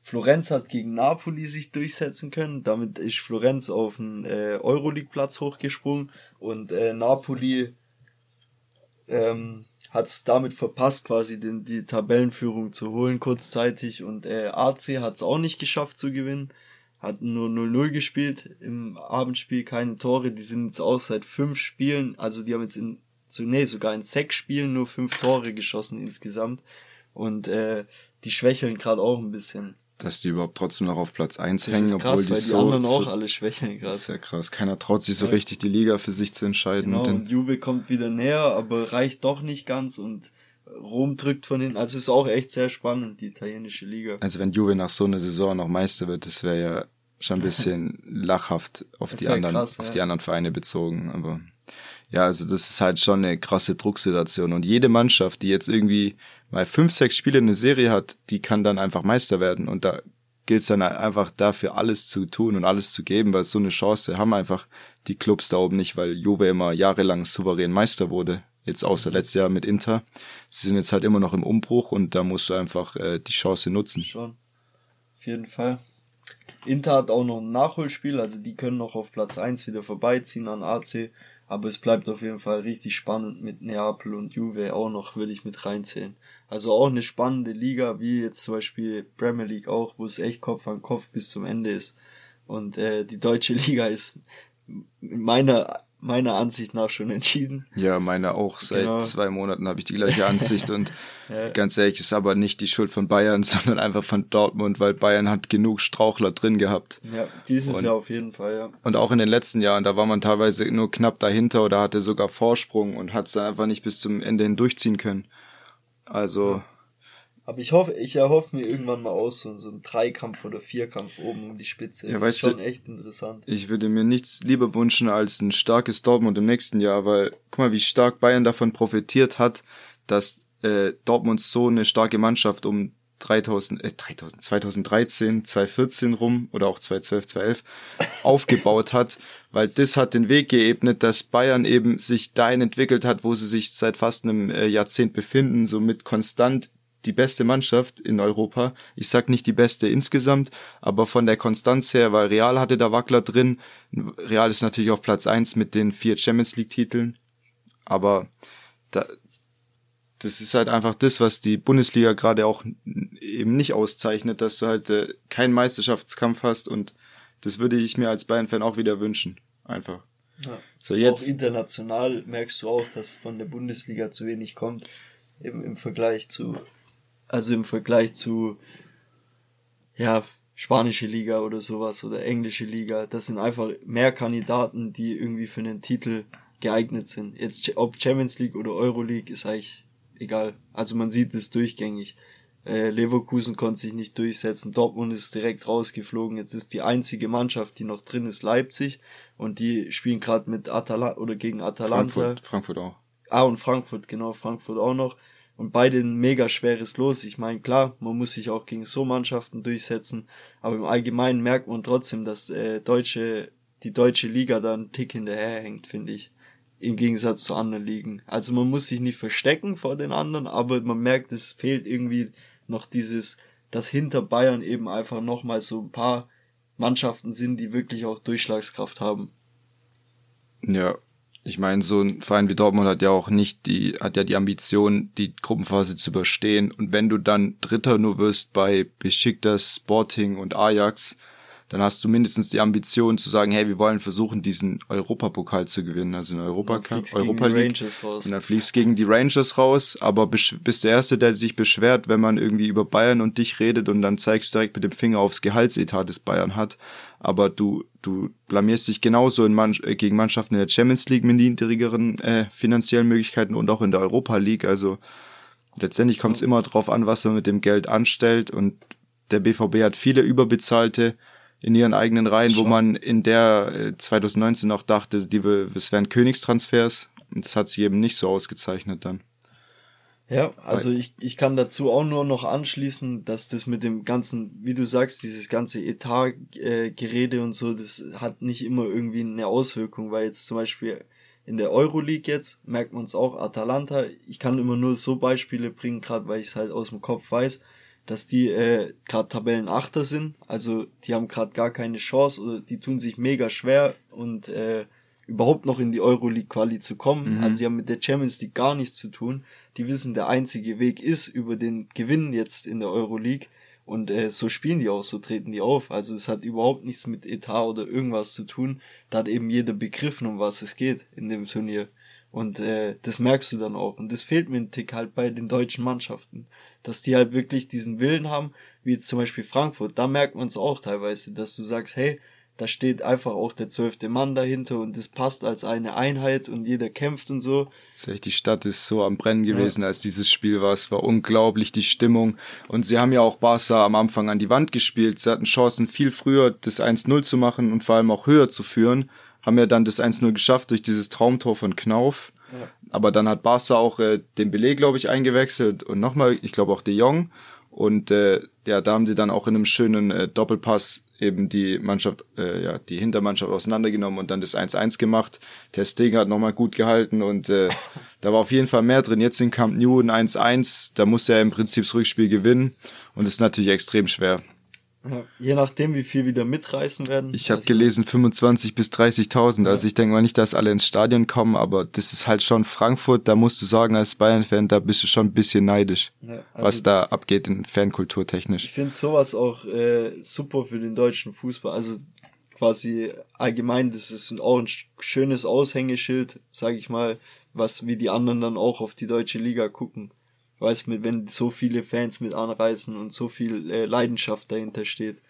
B: Florenz hat gegen Napoli sich durchsetzen können. Damit ist Florenz auf den äh, Euroleague-Platz hochgesprungen und äh, Napoli ähm, hat es damit verpasst, quasi den, die Tabellenführung zu holen kurzzeitig und äh, AC hat es auch nicht geschafft zu gewinnen. Hat nur 0-0 gespielt im Abendspiel, keine Tore. Die sind jetzt auch seit fünf Spielen, also die haben jetzt in, so, nee, sogar in sechs Spielen nur fünf Tore geschossen insgesamt. Und äh, die schwächeln gerade auch ein bisschen.
A: dass die überhaupt trotzdem noch auf Platz 1 hängen, krass, obwohl die, weil die so, anderen auch so, alle schwächeln gerade. Das ist ja krass. Keiner traut sich so ja. richtig, die Liga für sich zu entscheiden.
B: Genau, und Juve kommt wieder näher, aber reicht doch nicht ganz und Rom drückt von hinten. Also es ist auch echt sehr spannend, die italienische Liga.
A: Also wenn Juve nach so einer Saison noch Meister wird, das wäre ja schon ein bisschen lachhaft auf die anderen, krass, auf ja. die anderen Vereine bezogen. Aber ja, also das ist halt schon eine krasse Drucksituation. Und jede Mannschaft, die jetzt irgendwie mal fünf, sechs Spiele in der Serie hat, die kann dann einfach Meister werden. Und da gilt es dann einfach dafür alles zu tun und alles zu geben, weil so eine Chance haben einfach die Clubs da oben nicht, weil Juve immer jahrelang souverän Meister wurde. Jetzt außer mhm. letztes Jahr mit Inter. Sie sind jetzt halt immer noch im Umbruch und da musst du einfach äh, die Chance nutzen.
B: Schon. Auf jeden Fall. Inter hat auch noch ein Nachholspiel, also die können noch auf Platz eins wieder vorbeiziehen an AC. Aber es bleibt auf jeden Fall richtig spannend mit Neapel und Juve auch noch, würde ich mit reinzählen. Also auch eine spannende Liga, wie jetzt zum Beispiel Premier League auch, wo es echt Kopf an Kopf bis zum Ende ist. Und äh, die deutsche Liga ist meiner meiner Ansicht nach schon entschieden.
A: Ja, meine auch. Seit genau. zwei Monaten habe ich die gleiche Ansicht und ja. ganz ehrlich, ist aber nicht die Schuld von Bayern, sondern einfach von Dortmund, weil Bayern hat genug Strauchler drin gehabt.
B: Ja, dieses und, Jahr auf jeden Fall, ja.
A: Und auch in den letzten Jahren, da war man teilweise nur knapp dahinter oder hatte sogar Vorsprung und hat es dann einfach nicht bis zum Ende hin durchziehen können. Also.
B: Aber ich hoffe, ich erhoffe mir irgendwann mal aus, so, so ein Dreikampf oder Vierkampf oben um die Spitze. Ja, das ist schon
A: du, echt interessant. Ich würde mir nichts lieber wünschen als ein starkes Dortmund im nächsten Jahr, weil guck mal, wie stark Bayern davon profitiert hat, dass äh, Dortmund so eine starke Mannschaft um 3000, äh, 3000, 2013, 2014 rum oder auch 2012, 2011 aufgebaut hat, weil das hat den Weg geebnet, dass Bayern eben sich dahin entwickelt hat, wo sie sich seit fast einem äh, Jahrzehnt befinden, so mit konstant die beste Mannschaft in Europa. Ich sag nicht die beste insgesamt, aber von der Konstanz her, weil Real hatte da Wackler drin. Real ist natürlich auf Platz eins mit den vier Champions League Titeln. Aber da, das ist halt einfach das, was die Bundesliga gerade auch eben nicht auszeichnet, dass du halt äh, keinen Meisterschaftskampf hast und das würde ich mir als Bayern-Fan auch wieder wünschen. Einfach.
B: Ja. So jetzt. Auch international merkst du auch, dass von der Bundesliga zu wenig kommt. Eben im Vergleich zu also im Vergleich zu, ja, spanische Liga oder sowas oder englische Liga. Das sind einfach mehr Kandidaten, die irgendwie für einen Titel geeignet sind. Jetzt, ob Champions League oder Euro League ist eigentlich egal. Also man sieht es durchgängig. Äh, Leverkusen konnte sich nicht durchsetzen, Dortmund ist direkt rausgeflogen. Jetzt ist die einzige Mannschaft, die noch drin ist, Leipzig und die spielen gerade mit Atalanta oder gegen Atalanta.
A: Frankfurt, Frankfurt auch.
B: Ah und Frankfurt, genau, Frankfurt auch noch und beide ein mega schweres Los. Ich meine, klar, man muss sich auch gegen so Mannschaften durchsetzen, aber im Allgemeinen merkt man trotzdem, dass äh, deutsche, die deutsche Liga da einen Tick hinterherhängt, finde ich. Im Gegensatz zu anderen Ligen. Also man muss sich nicht verstecken vor den anderen, aber man merkt, es fehlt irgendwie noch dieses, dass hinter Bayern eben einfach nochmal so ein paar Mannschaften sind, die wirklich auch Durchschlagskraft haben.
A: Ja, ich meine, so ein Verein wie Dortmund hat ja auch nicht die, hat ja die Ambition, die Gruppenphase zu überstehen. Und wenn du dann Dritter nur wirst bei Besiktas, Sporting und Ajax, dann hast du mindestens die Ambition zu sagen, hey, wir wollen versuchen, diesen Europapokal zu gewinnen, also in Europa Cup, Europa League. Und dann fliegst du gegen die Rangers raus, aber bist der Erste, der sich beschwert, wenn man irgendwie über Bayern und dich redet und dann zeigst du direkt mit dem Finger aufs Gehaltsetat, das Bayern hat. Aber du, du blamierst dich genauso in Mann, äh, gegen Mannschaften in der Champions League mit niedrigeren äh, finanziellen Möglichkeiten und auch in der Europa League. Also letztendlich kommt es immer drauf an, was man mit dem Geld anstellt und der BVB hat viele überbezahlte in ihren eigenen Reihen, Schon. wo man in der 2019 äh, auch dachte, die, es wären Königstransfers. Und es hat sich eben nicht so ausgezeichnet dann.
B: Ja, also ich, ich kann dazu auch nur noch anschließen, dass das mit dem ganzen, wie du sagst, dieses ganze Etat-Gerede äh, und so, das hat nicht immer irgendwie eine Auswirkung, weil jetzt zum Beispiel in der Euroleague jetzt merkt man es auch, Atalanta, ich kann immer nur so Beispiele bringen, gerade weil ich es halt aus dem Kopf weiß, dass die äh, gerade Tabellenachter sind, also die haben gerade gar keine Chance oder die tun sich mega schwer und äh, überhaupt noch in die Euroleague Quali zu kommen. Mhm. Also sie haben mit der Champions League gar nichts zu tun. Die wissen, der einzige Weg ist über den Gewinn jetzt in der Euroleague. Und äh, so spielen die auch, so treten die auf. Also es hat überhaupt nichts mit Etat oder irgendwas zu tun. Da hat eben jeder begriffen, um was es geht in dem Turnier. Und äh, das merkst du dann auch. Und das fehlt mir ein Tick halt bei den deutschen Mannschaften dass die halt wirklich diesen Willen haben, wie jetzt zum Beispiel Frankfurt. Da merkt man es auch teilweise, dass du sagst, hey, da steht einfach auch der zwölfte Mann dahinter und es passt als eine Einheit und jeder kämpft und so.
A: Die Stadt ist so am Brennen gewesen, ja. als dieses Spiel war. Es war unglaublich, die Stimmung. Und sie haben ja auch Barca am Anfang an die Wand gespielt. Sie hatten Chancen, viel früher das 1-0 zu machen und vor allem auch höher zu führen. Haben ja dann das 1-0 geschafft durch dieses Traumtor von Knauf. Ja. Aber dann hat Barca auch äh, den Belay, glaube ich, eingewechselt und nochmal, ich glaube auch De Jong. Und äh, ja, da haben sie dann auch in einem schönen äh, Doppelpass eben die Mannschaft, äh, ja, die Hintermannschaft auseinandergenommen und dann das 1-1 gemacht. Der Stegen hat nochmal gut gehalten und äh, da war auf jeden Fall mehr drin. Jetzt in Camp New ein 1-1, da musste er im Prinzip das Rückspiel gewinnen und das ist natürlich extrem schwer.
B: Ja, je nachdem, wie viel wieder mitreißen werden.
A: Ich habe also gelesen 25 bis 30.000. Ja. Also ich denke mal nicht, dass alle ins Stadion kommen, aber das ist halt schon Frankfurt. Da musst du sagen, als Bayern-Fan, da bist du schon ein bisschen neidisch, ja, also was da abgeht in Fankultur technisch.
B: Ich finde sowas auch äh, super für den deutschen Fußball. Also quasi allgemein, das ist auch ein schönes Aushängeschild, sage ich mal, was wie die anderen dann auch auf die deutsche Liga gucken weiß mit, wenn so viele Fans mit anreißen und so viel äh, Leidenschaft dahinter steht.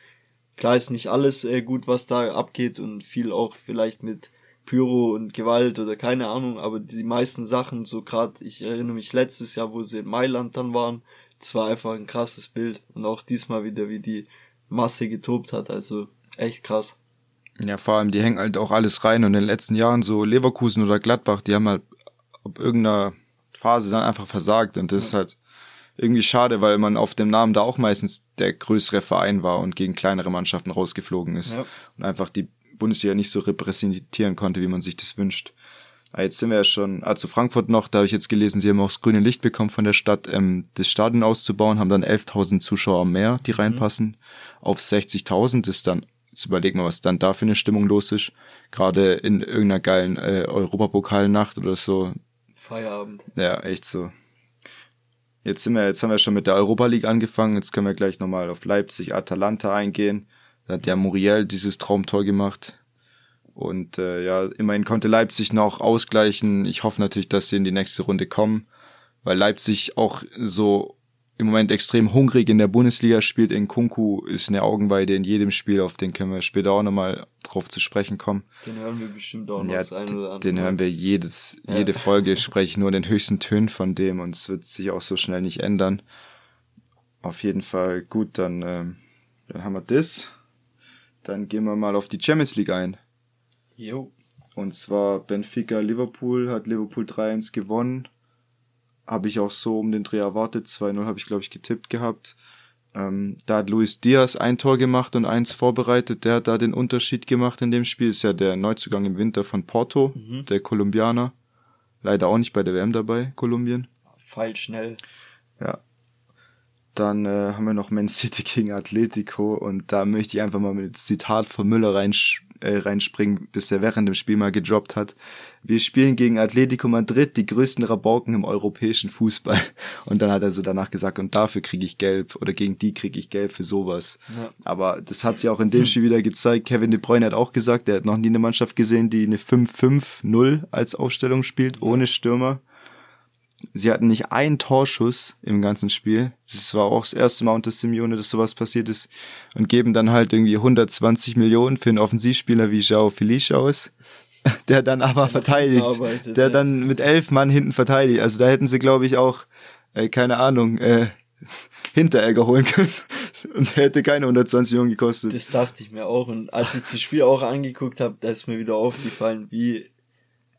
B: Klar ist nicht alles äh, gut, was da abgeht und viel auch vielleicht mit Pyro und Gewalt oder keine Ahnung, aber die meisten Sachen, so gerade, ich erinnere mich letztes Jahr, wo sie in Mailand dann waren, das war einfach ein krasses Bild und auch diesmal wieder, wie die Masse getobt hat, also echt krass.
A: Ja, vor allem, die hängen halt auch alles rein und in den letzten Jahren so Leverkusen oder Gladbach, die haben halt ob irgendeiner Phase dann einfach versagt und das ist halt irgendwie schade, weil man auf dem Namen da auch meistens der größere Verein war und gegen kleinere Mannschaften rausgeflogen ist ja. und einfach die Bundesliga nicht so repräsentieren konnte, wie man sich das wünscht. Ah, jetzt sind wir ja schon, also Frankfurt noch, da habe ich jetzt gelesen, sie haben auch das grüne Licht bekommen von der Stadt, ähm, das Stadion auszubauen, haben dann 11.000 Zuschauer mehr, die mhm. reinpassen, auf 60.000 ist dann, jetzt überlegen wir, was dann da für eine Stimmung los ist, gerade in irgendeiner geilen äh, Europapokalnacht oder so,
B: Feierabend.
A: Ja, echt so. Jetzt sind wir, jetzt haben wir schon mit der Europa League angefangen. Jetzt können wir gleich nochmal auf Leipzig, Atalanta eingehen. Da hat ja Muriel dieses Traumtor gemacht. Und äh, ja, immerhin konnte Leipzig noch ausgleichen. Ich hoffe natürlich, dass sie in die nächste Runde kommen, weil Leipzig auch so im Moment extrem hungrig in der Bundesliga spielt. In Kunku ist eine Augenweide in jedem Spiel, auf den können wir später auch nochmal drauf zu sprechen kommen.
B: Den hören wir bestimmt auch noch
A: ja, das eine oder andere. Den hören wir jedes, ja. jede Folge, spreche ich nur den höchsten Tönen von dem und es wird sich auch so schnell nicht ändern. Auf jeden Fall gut, dann, ähm, dann haben wir das. Dann gehen wir mal auf die Champions League ein.
B: Jo.
A: Und zwar Benfica Liverpool hat Liverpool 3-1 gewonnen habe ich auch so um den Dreh erwartet. 2-0 habe ich, glaube ich, getippt gehabt. Ähm, da hat Luis Diaz ein Tor gemacht und eins vorbereitet. Der hat da den Unterschied gemacht in dem Spiel. Ist ja der Neuzugang im Winter von Porto, mhm. der Kolumbianer. Leider auch nicht bei der WM dabei, Kolumbien.
B: Fall schnell.
A: Ja. Dann äh, haben wir noch Man City gegen Atletico und da möchte ich einfach mal mit Zitat von Müller reinsch äh, reinspringen, bis er während dem Spiel mal gedroppt hat. Wir spielen gegen Atletico Madrid, die größten Rabauken im europäischen Fußball. Und dann hat er so danach gesagt, und dafür kriege ich gelb oder gegen die kriege ich gelb für sowas. Ja. Aber das hat sich auch in dem Spiel wieder gezeigt. Kevin De Bruyne hat auch gesagt, er hat noch nie eine Mannschaft gesehen, die eine 5-5-0 als Aufstellung spielt, ohne Stürmer. Sie hatten nicht einen Torschuss im ganzen Spiel. Das war auch das erste Mal unter Simeone, dass sowas passiert ist. Und geben dann halt irgendwie 120 Millionen für einen Offensivspieler wie Joao Felice aus. Der dann aber verteidigt. Der ja. dann mit elf Mann hinten verteidigt. Also da hätten sie, glaube ich, auch, äh, keine Ahnung, äh, Hinteregger holen können. Und der hätte keine 120 Millionen gekostet.
B: Das dachte ich mir auch. Und als ich das Spiel auch angeguckt habe, da ist mir wieder aufgefallen, wie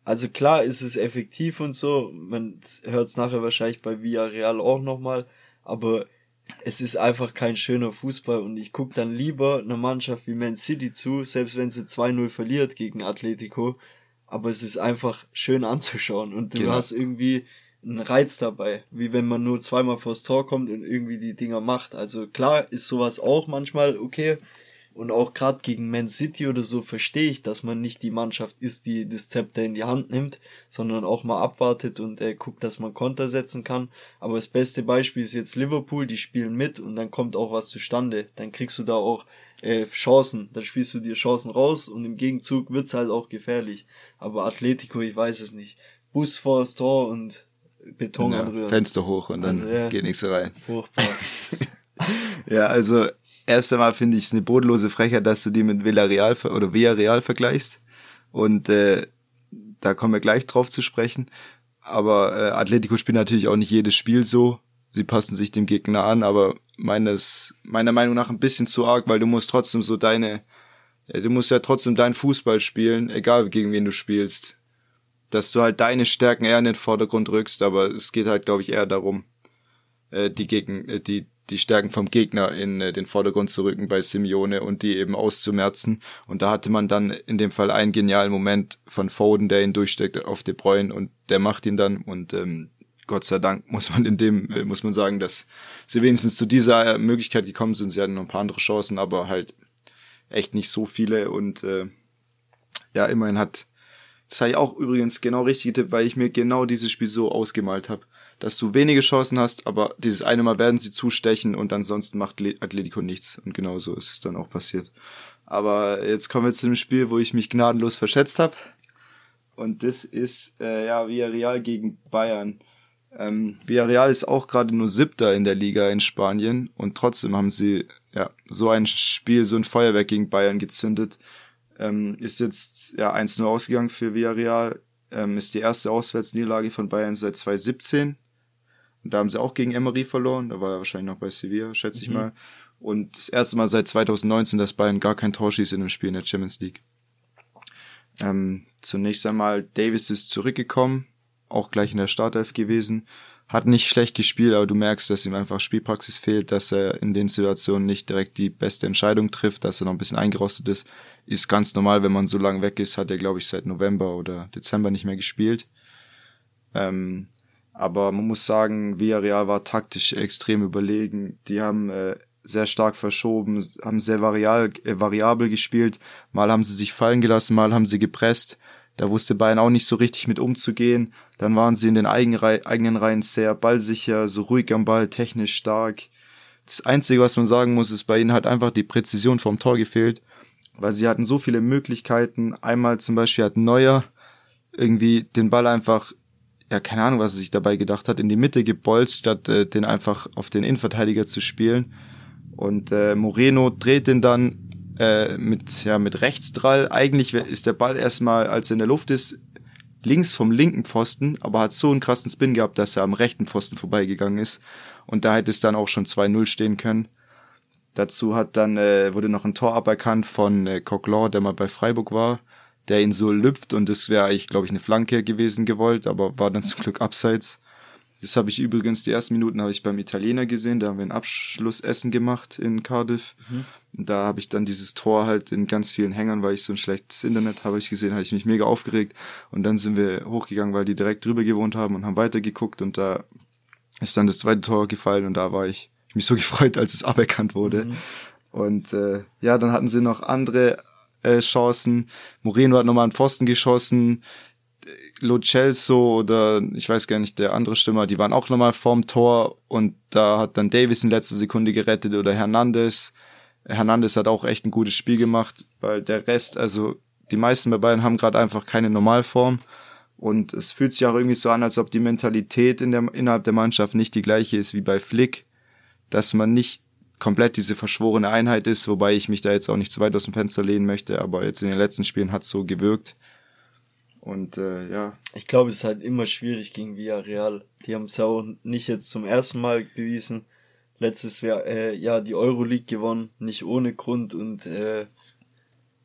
B: also klar ist es effektiv und so, man hört es nachher wahrscheinlich bei Villarreal auch nochmal, aber es ist einfach kein schöner Fußball und ich guck dann lieber einer Mannschaft wie Man City zu, selbst wenn sie 2-0 verliert gegen Atletico, aber es ist einfach schön anzuschauen und du genau. hast irgendwie einen Reiz dabei, wie wenn man nur zweimal vors Tor kommt und irgendwie die Dinger macht. Also klar ist sowas auch manchmal okay, und auch gerade gegen Man City oder so verstehe ich, dass man nicht die Mannschaft ist, die das Zepter in die Hand nimmt, sondern auch mal abwartet und äh, guckt, dass man Konter setzen kann. Aber das beste Beispiel ist jetzt Liverpool, die spielen mit und dann kommt auch was zustande. Dann kriegst du da auch äh, Chancen. Dann spielst du dir Chancen raus und im Gegenzug wird's halt auch gefährlich. Aber Atletico, ich weiß es nicht. Bus vor das Tor und Beton
A: ja,
B: anrühren.
A: Fenster hoch und dann
B: Also, ja.
A: geht nichts rein.
B: Furchtbar.
A: Ja, also erst einmal finde ich es eine bodenlose Frechheit, dass du die mit Villarreal oder Villarreal vergleichst. Und äh, da kommen wir gleich drauf zu sprechen. Aber äh, Atletico spielt natürlich auch nicht jedes Spiel so. Sie passen sich dem Gegner an, aber meines, meiner Meinung nach ein bisschen zu arg, weil du musst trotzdem so deine, ja, du musst ja trotzdem deinen Fußball spielen, egal gegen wen du spielst. Dass du halt deine Stärken eher in den Vordergrund rückst, aber es geht halt, glaube ich, eher darum, äh, die gegen äh, die die Stärken vom Gegner in äh, den Vordergrund zu rücken bei Simeone und die eben auszumerzen. Und da hatte man dann in dem Fall einen genialen Moment von Foden, der ihn durchsteckt auf De Bruyne und der macht ihn dann. Und ähm, Gott sei Dank muss man in dem äh, muss man sagen, dass sie wenigstens zu dieser äh, Möglichkeit gekommen sind. Sie hatten noch ein paar andere Chancen, aber halt echt nicht so viele. Und äh, ja immerhin hat das habe ich auch übrigens genau richtig getippt, weil ich mir genau dieses Spiel so ausgemalt habe dass du wenige Chancen hast, aber dieses eine Mal werden sie zustechen und ansonsten macht Le- Atletico nichts. Und genau so ist es dann auch passiert. Aber jetzt kommen wir zu dem Spiel, wo ich mich gnadenlos verschätzt habe. Und das ist äh, ja Villarreal gegen Bayern. Ähm, Villarreal ist auch gerade nur Siebter in der Liga in Spanien und trotzdem haben sie ja so ein Spiel, so ein Feuerwerk gegen Bayern gezündet. Ähm, ist jetzt ja 1-0 ausgegangen für Villarreal. Ähm, ist die erste Auswärtsniederlage von Bayern seit 2017. Und da haben sie auch gegen Emery verloren. Da war er wahrscheinlich noch bei Sevilla, schätze ich
B: Mhm.
A: mal. Und das erste Mal seit 2019, dass Bayern gar kein Tor schießt in einem Spiel in der Champions League. Ähm, zunächst einmal, Davis ist zurückgekommen, auch gleich in der Startelf gewesen. Hat nicht schlecht gespielt, aber du merkst, dass ihm einfach Spielpraxis fehlt, dass er in den Situationen nicht direkt die beste Entscheidung trifft, dass er noch ein bisschen eingerostet ist. Ist ganz normal, wenn man so lange weg ist, hat er, glaube ich, seit November oder Dezember nicht mehr gespielt. Ähm, aber man muss sagen, Villarreal war taktisch extrem überlegen. Die haben äh, sehr stark verschoben, haben sehr varial, äh, variabel gespielt. Mal haben sie sich fallen gelassen, mal haben sie gepresst. Da wusste Bayern auch nicht so richtig mit umzugehen. Dann waren sie in den eigenen, eigenen Reihen sehr ballsicher, so ruhig am Ball, technisch stark. Das Einzige, was man sagen muss, ist, bei ihnen hat einfach die Präzision vom Tor gefehlt, weil sie hatten so viele Möglichkeiten. Einmal zum Beispiel hat Neuer irgendwie den Ball einfach ja, keine Ahnung, was er sich dabei gedacht hat, in die Mitte gebolzt, statt äh, den einfach auf den Innenverteidiger zu spielen. Und äh, Moreno dreht den dann äh, mit, ja, mit Rechtsdrall. Eigentlich ist der Ball erstmal, als er in der Luft ist, links vom linken Pfosten, aber hat so einen krassen Spin gehabt, dass er am rechten Pfosten vorbeigegangen ist. Und da hätte es dann auch schon 2-0 stehen können. Dazu hat dann, äh, wurde noch ein Tor aberkannt von äh, Coquelin, der mal bei Freiburg war der ihn so lüpft und das wäre eigentlich, glaube ich, eine Flanke gewesen gewollt, aber war dann zum Glück abseits. Das habe ich übrigens, die ersten Minuten habe ich beim Italiener gesehen, da haben wir ein Abschlussessen gemacht in Cardiff.
B: Mhm.
A: Da habe ich dann dieses Tor halt in ganz vielen Hängern, weil ich so ein schlechtes Internet habe ich gesehen, habe ich mich mega aufgeregt. Und dann sind wir hochgegangen, weil die direkt drüber gewohnt haben und haben weitergeguckt und da ist dann das zweite Tor gefallen und da war ich, ich mich so gefreut, als es aberkannt wurde.
B: Mhm.
A: Und äh, ja, dann hatten sie noch andere äh, Chancen. Moreno hat nochmal einen Pfosten geschossen. Lo Celso oder ich weiß gar nicht, der andere Stürmer, die waren auch nochmal vorm Tor und da hat dann Davis in letzter Sekunde gerettet oder Hernandez. Hernandez hat auch echt ein gutes Spiel gemacht, weil der Rest, also die meisten bei Bayern haben gerade einfach keine Normalform und es fühlt sich auch irgendwie so an, als ob die Mentalität in der, innerhalb der Mannschaft nicht die gleiche ist wie bei Flick, dass man nicht komplett diese verschworene Einheit ist, wobei ich mich da jetzt auch nicht zu weit aus dem Fenster lehnen möchte, aber jetzt in den letzten Spielen hat es so gewirkt. Und äh, ja,
B: Ich glaube, es ist halt immer schwierig gegen Villarreal. Die haben es ja auch nicht jetzt zum ersten Mal bewiesen. Letztes Jahr, äh, ja, die Euroleague gewonnen, nicht ohne Grund und äh,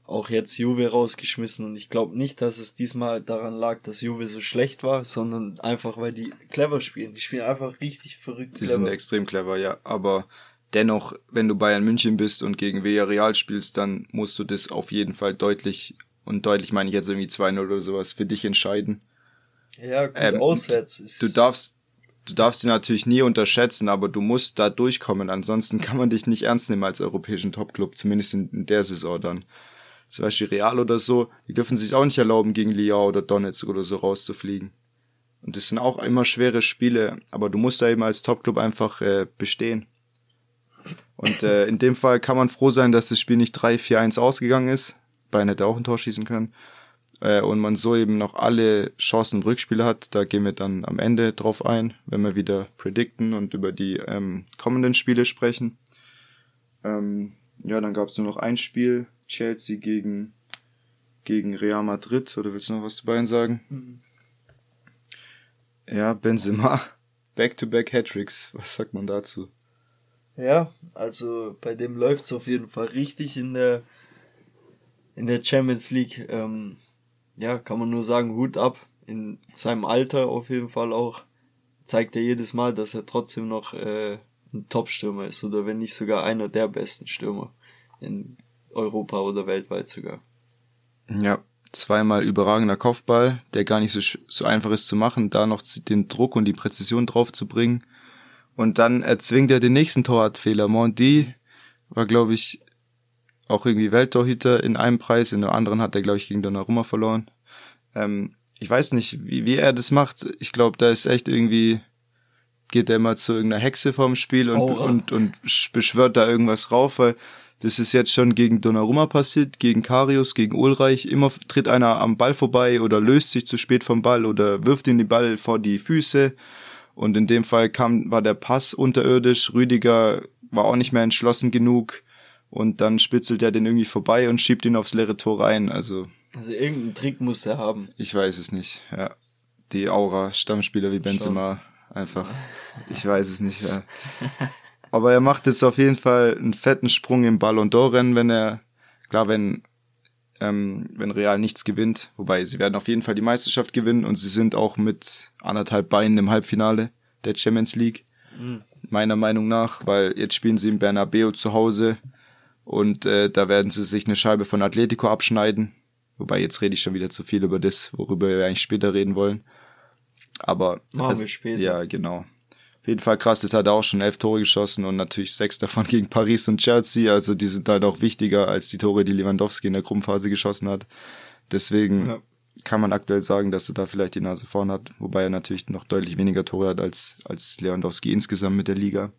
B: auch jetzt Juve rausgeschmissen. Und ich glaube nicht, dass es diesmal daran lag, dass Juve so schlecht war, sondern einfach, weil die clever spielen. Die spielen einfach richtig verrückt
A: die sind extrem clever, ja. Aber dennoch, wenn du Bayern München bist und gegen Villarreal spielst, dann musst du das auf jeden Fall deutlich, und deutlich meine ich jetzt irgendwie 2-0 oder sowas, für dich entscheiden.
B: Ja, gut,
A: Ähm,
B: auswärts ist.
A: Du darfst, du darfst sie natürlich nie unterschätzen, aber du musst da durchkommen. Ansonsten kann man dich nicht ernst nehmen als europäischen Topclub, zumindest in, in der Saison dann. Zum Beispiel Real oder so, die dürfen sich auch nicht erlauben, gegen Lyon oder Donetsk oder so rauszufliegen. Und das sind auch immer schwere Spiele, aber du musst da eben als Topclub einfach äh, bestehen. Und äh, in dem Fall kann man froh sein, dass das Spiel nicht 3-4-1 ausgegangen ist. Bayern hätte auch ein Tor schießen können. äh, und man so eben noch alle Chancen im Rückspiel hat. Da gehen wir dann am Ende drauf ein, wenn wir wieder predikten und über die ähm, kommenden Spiele sprechen. Ähm, ja, dann gab es nur noch ein Spiel, Chelsea gegen, gegen Real Madrid. Oder willst du noch was zu Bayern sagen? Mhm. Ja, Benzema, Back-to-Back Hattricks. Was sagt man dazu?
B: Ja, also bei dem läuft's auf jeden Fall richtig in der in der Champions League. Ähm, ja, kann man nur sagen, Hut ab. In seinem Alter auf jeden Fall auch. Zeigt er jedes Mal, dass er trotzdem noch äh, ein Top-Stürmer ist oder wenn nicht sogar einer der besten Stürmer in Europa oder weltweit sogar.
A: Ja, zweimal überragender Kopfball, der gar nicht so, so einfach ist zu machen, da noch den Druck und die Präzision drauf zu bringen. Und dann erzwingt er den nächsten Torwartfehler. Mondi war, glaube ich, auch irgendwie Welttorhüter in einem Preis, in dem anderen hat er, glaube ich, gegen Donnarumma verloren. Ähm, ich weiß nicht, wie, wie er das macht. Ich glaube, da ist echt irgendwie, geht er mal zu irgendeiner Hexe vorm Spiel und, und, und beschwört da irgendwas rauf, weil das ist jetzt schon gegen Donnarumma passiert, gegen Karius, gegen Ulreich. Immer tritt einer am Ball vorbei oder löst sich zu spät vom Ball oder wirft ihn den Ball vor die Füße. Und in dem Fall kam, war der Pass unterirdisch. Rüdiger war auch nicht mehr entschlossen genug. Und dann spitzelt er den irgendwie vorbei und schiebt ihn aufs leere Tor rein. Also.
B: Also irgendeinen Trick muss er haben.
A: Ich weiß es nicht, ja. Die Aura, Stammspieler wie Benzema. Schon. Einfach. Ich weiß es nicht, ja. Aber er macht jetzt auf jeden Fall einen fetten Sprung im Ballon d'Or-Rennen, wenn er, klar, wenn, ähm, wenn Real nichts gewinnt. Wobei, sie werden auf jeden Fall die Meisterschaft gewinnen und sie sind auch mit anderthalb Beinen im Halbfinale der Champions League. Mhm. Meiner Meinung nach, weil jetzt spielen sie in Bernabeu zu Hause und äh, da werden sie sich eine Scheibe von Atletico abschneiden. Wobei, jetzt rede ich schon wieder zu viel über das, worüber wir eigentlich später reden wollen. Aber.
B: Machen also, wir später.
A: Ja, genau jeden Fall krass, jetzt hat er auch schon elf Tore geschossen und natürlich sechs davon gegen Paris und Chelsea. Also die sind halt auch wichtiger als die Tore, die Lewandowski in der Gruppenphase geschossen hat. Deswegen ja. kann man aktuell sagen, dass er da vielleicht die Nase vorn hat, wobei er natürlich noch deutlich weniger Tore hat als, als Lewandowski insgesamt mit der Liga.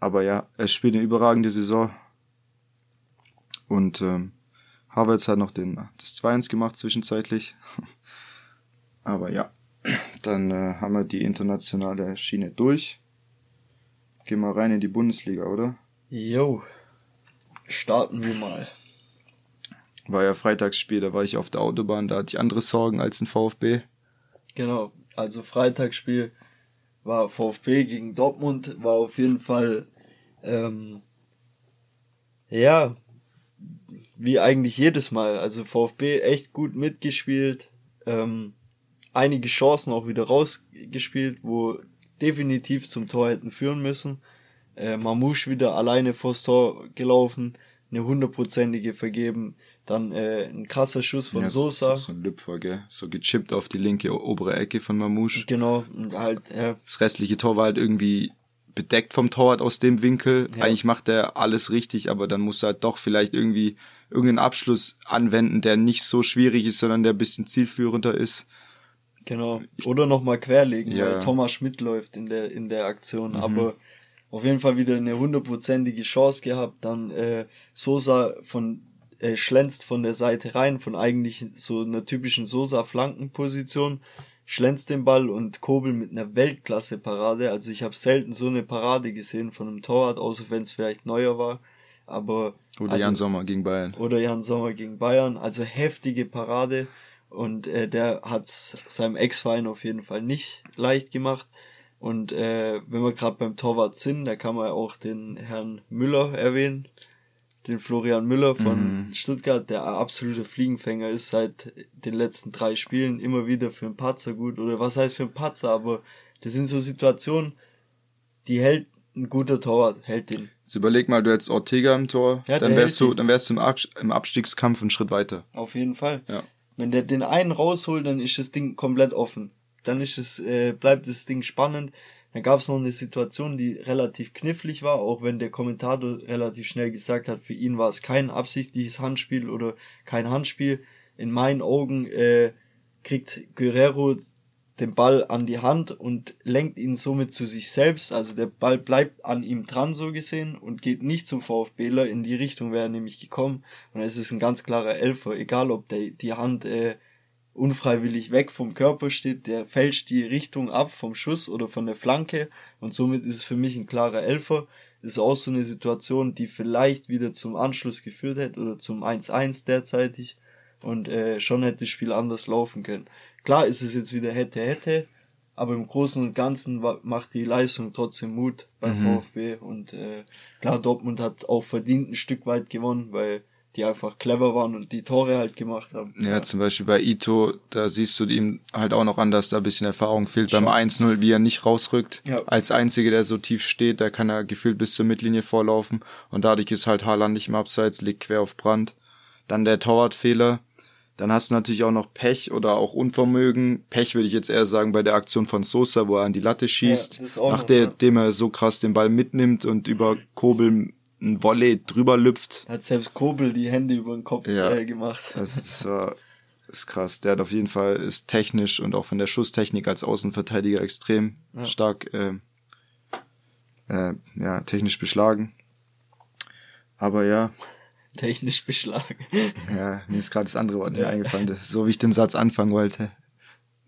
A: Aber ja, er spielt eine überragende Saison. Und ähm, Havertz hat noch den, das 2-1 gemacht zwischenzeitlich. Aber ja, dann äh, haben wir die internationale Schiene durch. Gehen wir rein in die Bundesliga, oder?
B: Jo. Starten wir mal.
A: War ja Freitagsspiel, da war ich auf der Autobahn, da hatte ich andere Sorgen als ein VfB.
B: Genau, also Freitagsspiel war VfB gegen Dortmund, war auf jeden Fall, ähm, ja, wie eigentlich jedes Mal. Also VfB echt gut mitgespielt. Ähm, einige Chancen auch wieder rausgespielt, wo definitiv zum Tor hätten führen müssen. Äh, Mamouche wieder alleine vors Tor gelaufen, eine hundertprozentige vergeben, dann äh, ein krasser Schuss von ja, Sosa.
A: So, so ein Lüpfer, gell? So gechippt auf die linke obere Ecke von Mamouche.
B: Genau, und halt, ja.
A: Das restliche Tor war halt irgendwie bedeckt vom Torwart aus dem Winkel. Ja. Eigentlich macht er alles richtig, aber dann muss er halt doch vielleicht irgendwie irgendeinen Abschluss anwenden, der nicht so schwierig ist, sondern der ein bisschen zielführender ist.
B: Genau. Oder nochmal querlegen, ja. weil Thomas Schmidt läuft in der, in der Aktion. Mhm. Aber auf jeden Fall wieder eine hundertprozentige Chance gehabt. Dann äh, Sosa von äh, schlänzt von der Seite rein, von eigentlich so einer typischen Sosa-Flankenposition, schlänzt den Ball und Kobel mit einer Weltklasse-Parade. Also ich habe selten so eine Parade gesehen von einem Torwart, außer wenn es vielleicht neuer war. Aber
A: oder also, Jan Sommer gegen Bayern.
B: Oder Jan Sommer gegen Bayern. Also heftige Parade. Und äh, der hat seinem Ex-Verein auf jeden Fall nicht leicht gemacht. Und äh, wenn wir gerade beim Torwart sind, da kann man auch den Herrn Müller erwähnen. Den Florian Müller von mhm. Stuttgart, der absolute Fliegenfänger ist seit den letzten drei Spielen immer wieder für einen Patzer gut. Oder was heißt für einen Patzer, aber das sind so Situationen, die hält ein guter Torwart, hält den.
A: Jetzt überleg mal, du hättest Ortega im Tor, ja, dann wärst du, dann wärst du im, Abstiegskampf einen Schritt weiter.
B: Auf jeden Fall.
A: Ja.
B: Wenn der den einen rausholt, dann ist das Ding komplett offen. Dann ist es, äh, bleibt das Ding spannend. Dann gab es noch eine Situation, die relativ knifflig war, auch wenn der Kommentator relativ schnell gesagt hat, für ihn war es kein absichtliches Handspiel oder kein Handspiel. In meinen Augen äh, kriegt Guerrero den Ball an die Hand und lenkt ihn somit zu sich selbst. Also der Ball bleibt an ihm dran, so gesehen, und geht nicht zum VfBler. In die Richtung wäre er nämlich gekommen. Und es ist ein ganz klarer Elfer, egal ob der, die Hand äh, unfreiwillig weg vom Körper steht, der fälscht die Richtung ab vom Schuss oder von der Flanke. Und somit ist es für mich ein klarer Elfer. Ist auch so eine Situation, die vielleicht wieder zum Anschluss geführt hätte oder zum 1-1 derzeitig. Und äh, schon hätte das Spiel anders laufen können. Klar ist es jetzt wieder hätte, hätte, aber im Großen und Ganzen macht die Leistung trotzdem Mut beim mhm. VfB und äh, klar, Dortmund hat auch verdient ein Stück weit gewonnen, weil die einfach clever waren und die Tore halt gemacht haben.
A: Ja, ja. zum Beispiel bei Ito, da siehst du ihm halt auch noch an, dass da ein bisschen Erfahrung fehlt. Schon. Beim 1-0, wie er nicht rausrückt. Ja. Als einziger, der so tief steht, da kann er gefühlt bis zur Mittellinie vorlaufen und dadurch ist halt Haaland nicht im Abseits, liegt quer auf Brand. Dann der Torwartfehler, dann hast du natürlich auch noch Pech oder auch Unvermögen. Pech würde ich jetzt eher sagen bei der Aktion von Sosa, wo er an die Latte schießt, ja, nachdem ja. er so krass den Ball mitnimmt und über Kobel ein Volley drüber lüpft.
B: Hat selbst Kobel die Hände über den Kopf ja, äh, gemacht.
A: Das, das war ist krass. Der hat auf jeden Fall ist technisch und auch von der Schusstechnik als Außenverteidiger extrem ja. stark äh, äh, ja technisch beschlagen. Aber ja,
B: technisch beschlagen.
A: Ja, mir ist gerade das andere Wort ja. eingefallen. So wie ich den Satz anfangen wollte,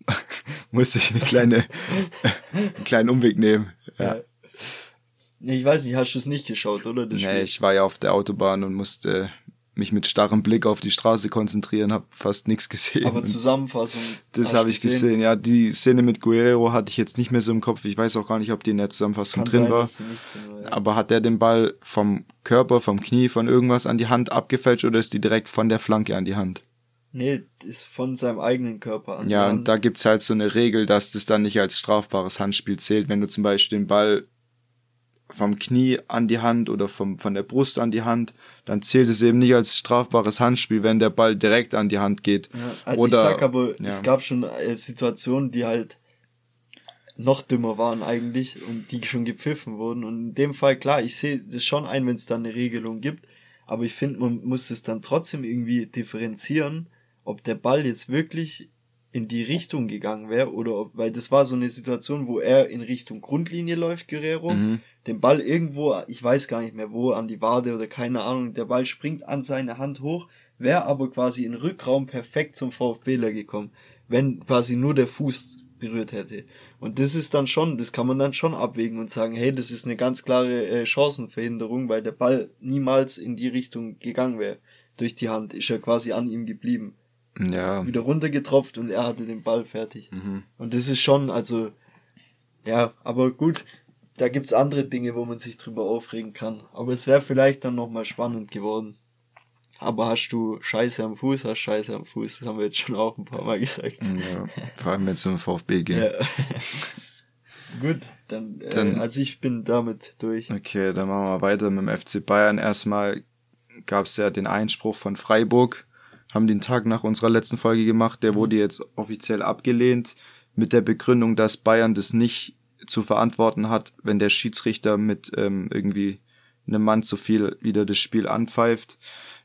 A: musste ich eine kleine, einen kleinen Umweg nehmen. Ja.
B: Ich weiß nicht, hast du es nicht geschaut, oder?
A: Das nee, Spiel? ich war ja auf der Autobahn und musste mich mit starrem Blick auf die Straße konzentrieren, habe fast nichts gesehen.
B: Aber Zusammenfassung.
A: Das habe ich gesehen? gesehen. Ja, die Szene mit Guerrero hatte ich jetzt nicht mehr so im Kopf. Ich weiß auch gar nicht, ob die in der Zusammenfassung Kann drin, sein, war. drin war. Ja. Aber hat der den Ball vom Körper, vom Knie, von irgendwas an die Hand abgefälscht oder ist die direkt von der Flanke an die Hand?
B: Nee, ist von seinem eigenen Körper
A: an. Ja, und da gibt's halt so eine Regel, dass das dann nicht als strafbares Handspiel zählt, wenn du zum Beispiel den Ball vom Knie an die Hand oder vom, von der Brust an die Hand, dann zählt es eben nicht als strafbares Handspiel, wenn der Ball direkt an die Hand geht.
B: Ja, also oder, ich sag aber, ja. es gab schon äh, Situationen, die halt noch dümmer waren eigentlich und die schon gepfiffen wurden. Und in dem Fall, klar, ich sehe das schon ein, wenn es da eine Regelung gibt, aber ich finde, man muss es dann trotzdem irgendwie differenzieren, ob der Ball jetzt wirklich in die Richtung gegangen wäre oder ob, weil das war so eine Situation, wo er in Richtung Grundlinie läuft, Guerrero, mhm. den Ball irgendwo, ich weiß gar nicht mehr wo, an die Wade oder keine Ahnung, der Ball springt an seine Hand hoch, wäre aber quasi in Rückraum perfekt zum VfBler gekommen, wenn quasi nur der Fuß berührt hätte. Und das ist dann schon, das kann man dann schon abwägen und sagen, hey, das ist eine ganz klare äh, Chancenverhinderung, weil der Ball niemals in die Richtung gegangen wäre. Durch die Hand ist er quasi an ihm geblieben ja. wieder runtergetropft und er hatte den Ball fertig. Mhm. Und das ist schon, also, ja, aber gut, da gibt's andere Dinge, wo man sich drüber aufregen kann. Aber es wäre vielleicht dann nochmal spannend geworden. Aber hast du Scheiße am Fuß, hast Scheiße am Fuß. Das haben wir jetzt schon auch ein paar Mal gesagt.
A: Ja, vor allem wenn es um VfB geht. Ja.
B: Gut, dann, äh, dann, also ich bin damit durch.
A: Okay, dann machen wir weiter mit dem FC Bayern. Erstmal gab es ja den Einspruch von Freiburg haben den Tag nach unserer letzten Folge gemacht. Der wurde jetzt offiziell abgelehnt mit der Begründung, dass Bayern das nicht zu verantworten hat, wenn der Schiedsrichter mit ähm, irgendwie einem Mann zu viel wieder das Spiel anpfeift.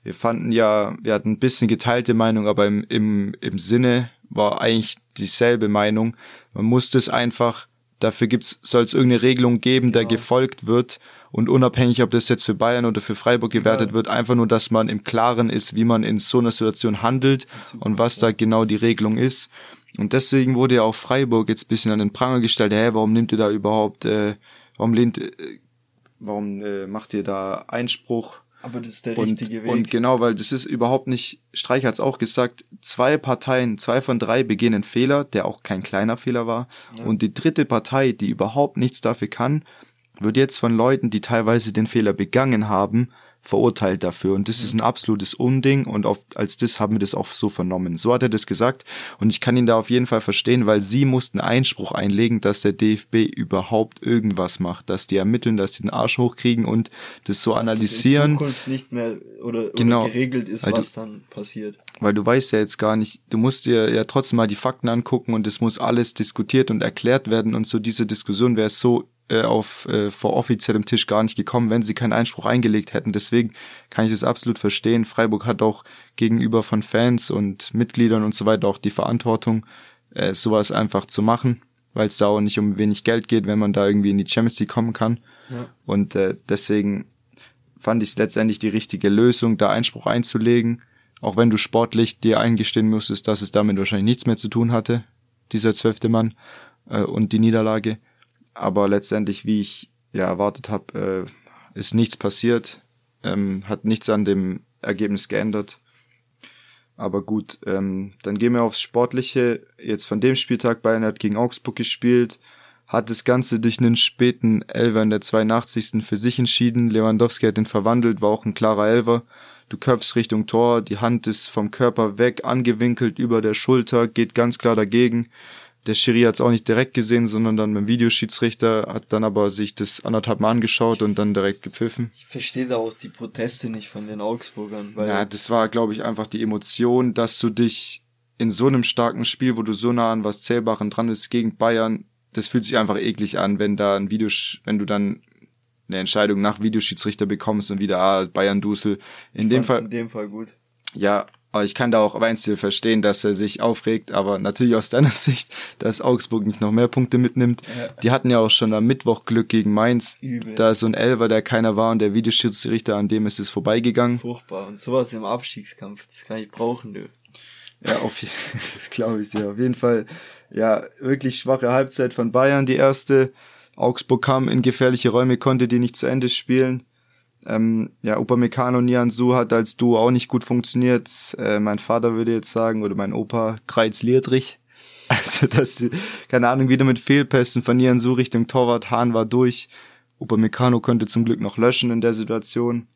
A: Wir fanden ja, wir hatten ein bisschen geteilte Meinung, aber im, im, im Sinne war eigentlich dieselbe Meinung. Man muss das einfach, dafür gibt's, soll es irgendeine Regelung geben, der genau. gefolgt wird und unabhängig, ob das jetzt für Bayern oder für Freiburg gewertet ja. wird, einfach nur, dass man im Klaren ist, wie man in so einer Situation handelt und was da genau die Regelung ist. Und deswegen wurde ja auch Freiburg jetzt bisschen an den Pranger gestellt, hä, warum nimmt ihr da überhaupt, äh, warum lehnt, äh, warum äh, macht ihr da Einspruch?
B: Aber das ist der und, richtige Weg.
A: Und genau, weil das ist überhaupt nicht, Streich hat es auch gesagt, zwei Parteien, zwei von drei begehen Fehler, der auch kein kleiner Fehler war. Ja. Und die dritte Partei, die überhaupt nichts dafür kann, wird jetzt von Leuten, die teilweise den Fehler begangen haben, verurteilt dafür. Und das mhm. ist ein absolutes Unding und auf, als das haben wir das auch so vernommen. So hat er das gesagt und ich kann ihn da auf jeden Fall verstehen, weil sie mussten Einspruch einlegen, dass der DFB überhaupt irgendwas macht, dass die ermitteln, dass die den Arsch hochkriegen und das so dass analysieren.
B: Dass in Zukunft nicht mehr oder, genau, oder geregelt ist, was du, dann passiert.
A: Weil du weißt ja jetzt gar nicht, du musst dir ja trotzdem mal die Fakten angucken und es muss alles diskutiert und erklärt werden und so diese Diskussion wäre so äh, auf äh, vor offiziellem Tisch gar nicht gekommen, wenn sie keinen Einspruch eingelegt hätten. Deswegen kann ich es absolut verstehen. Freiburg hat auch gegenüber von Fans und Mitgliedern und so weiter auch die Verantwortung, äh, sowas einfach zu machen, weil es da auch nicht um wenig Geld geht, wenn man da irgendwie in die Champions League kommen kann.
B: Ja.
A: Und äh, deswegen fand ich es letztendlich die richtige Lösung, da Einspruch einzulegen, auch wenn du sportlich dir eingestehen musstest, dass es damit wahrscheinlich nichts mehr zu tun hatte, dieser zwölfte Mann äh, und die Niederlage. Aber letztendlich, wie ich ja erwartet habe, äh, ist nichts passiert, ähm, hat nichts an dem Ergebnis geändert. Aber gut, ähm, dann gehen wir aufs Sportliche. Jetzt von dem Spieltag, Bayern hat gegen Augsburg gespielt, hat das Ganze durch einen späten Elver in der 82. für sich entschieden. Lewandowski hat den verwandelt, war auch ein klarer Elver. Du köpfst Richtung Tor, die Hand ist vom Körper weg, angewinkelt über der Schulter, geht ganz klar dagegen. Der Schiri hat es auch nicht direkt gesehen, sondern dann beim Videoschiedsrichter, hat dann aber sich das anderthalb Mal angeschaut und dann direkt gepfiffen.
B: Ich verstehe da auch die Proteste nicht von den Augsburgern. Weil
A: Ja, das war, glaube ich, einfach die Emotion, dass du dich in so einem starken Spiel, wo du so nah an was Zählbaren dran bist, gegen Bayern, das fühlt sich einfach eklig an, wenn da ein Video, wenn du dann eine Entscheidung nach Videoschiedsrichter bekommst und wieder, ah, Bayern Dusel. In
B: ich
A: dem Fall,
B: in dem Fall gut.
A: ja, aber ich kann da auch Weinstil verstehen, dass er sich aufregt, aber natürlich aus deiner Sicht, dass Augsburg nicht noch mehr Punkte mitnimmt.
B: Ja.
A: Die hatten ja auch schon am Mittwoch Glück gegen Mainz.
B: Übel.
A: Da ist so ein Elver, der keiner war und der Videoschiedsrichter, an dem ist es vorbeigegangen.
B: Furchtbar. Und sowas im Abstiegskampf, das kann ich brauchen, du.
A: Ja, auf, das glaube ich dir. Auf jeden Fall, ja, wirklich schwache Halbzeit von Bayern, die erste. Augsburg kam in gefährliche Räume, konnte die nicht zu Ende spielen. Ähm, ja, Upamecano und Nianzu hat als Duo auch nicht gut funktioniert. Äh, mein Vater würde jetzt sagen, oder mein Opa, Kreiz Liedrich. Also, dass sie, keine Ahnung, wieder mit Fehlpässen von Nianzu Richtung Torwart, Hahn war durch. Upamecano konnte zum Glück noch löschen in der Situation.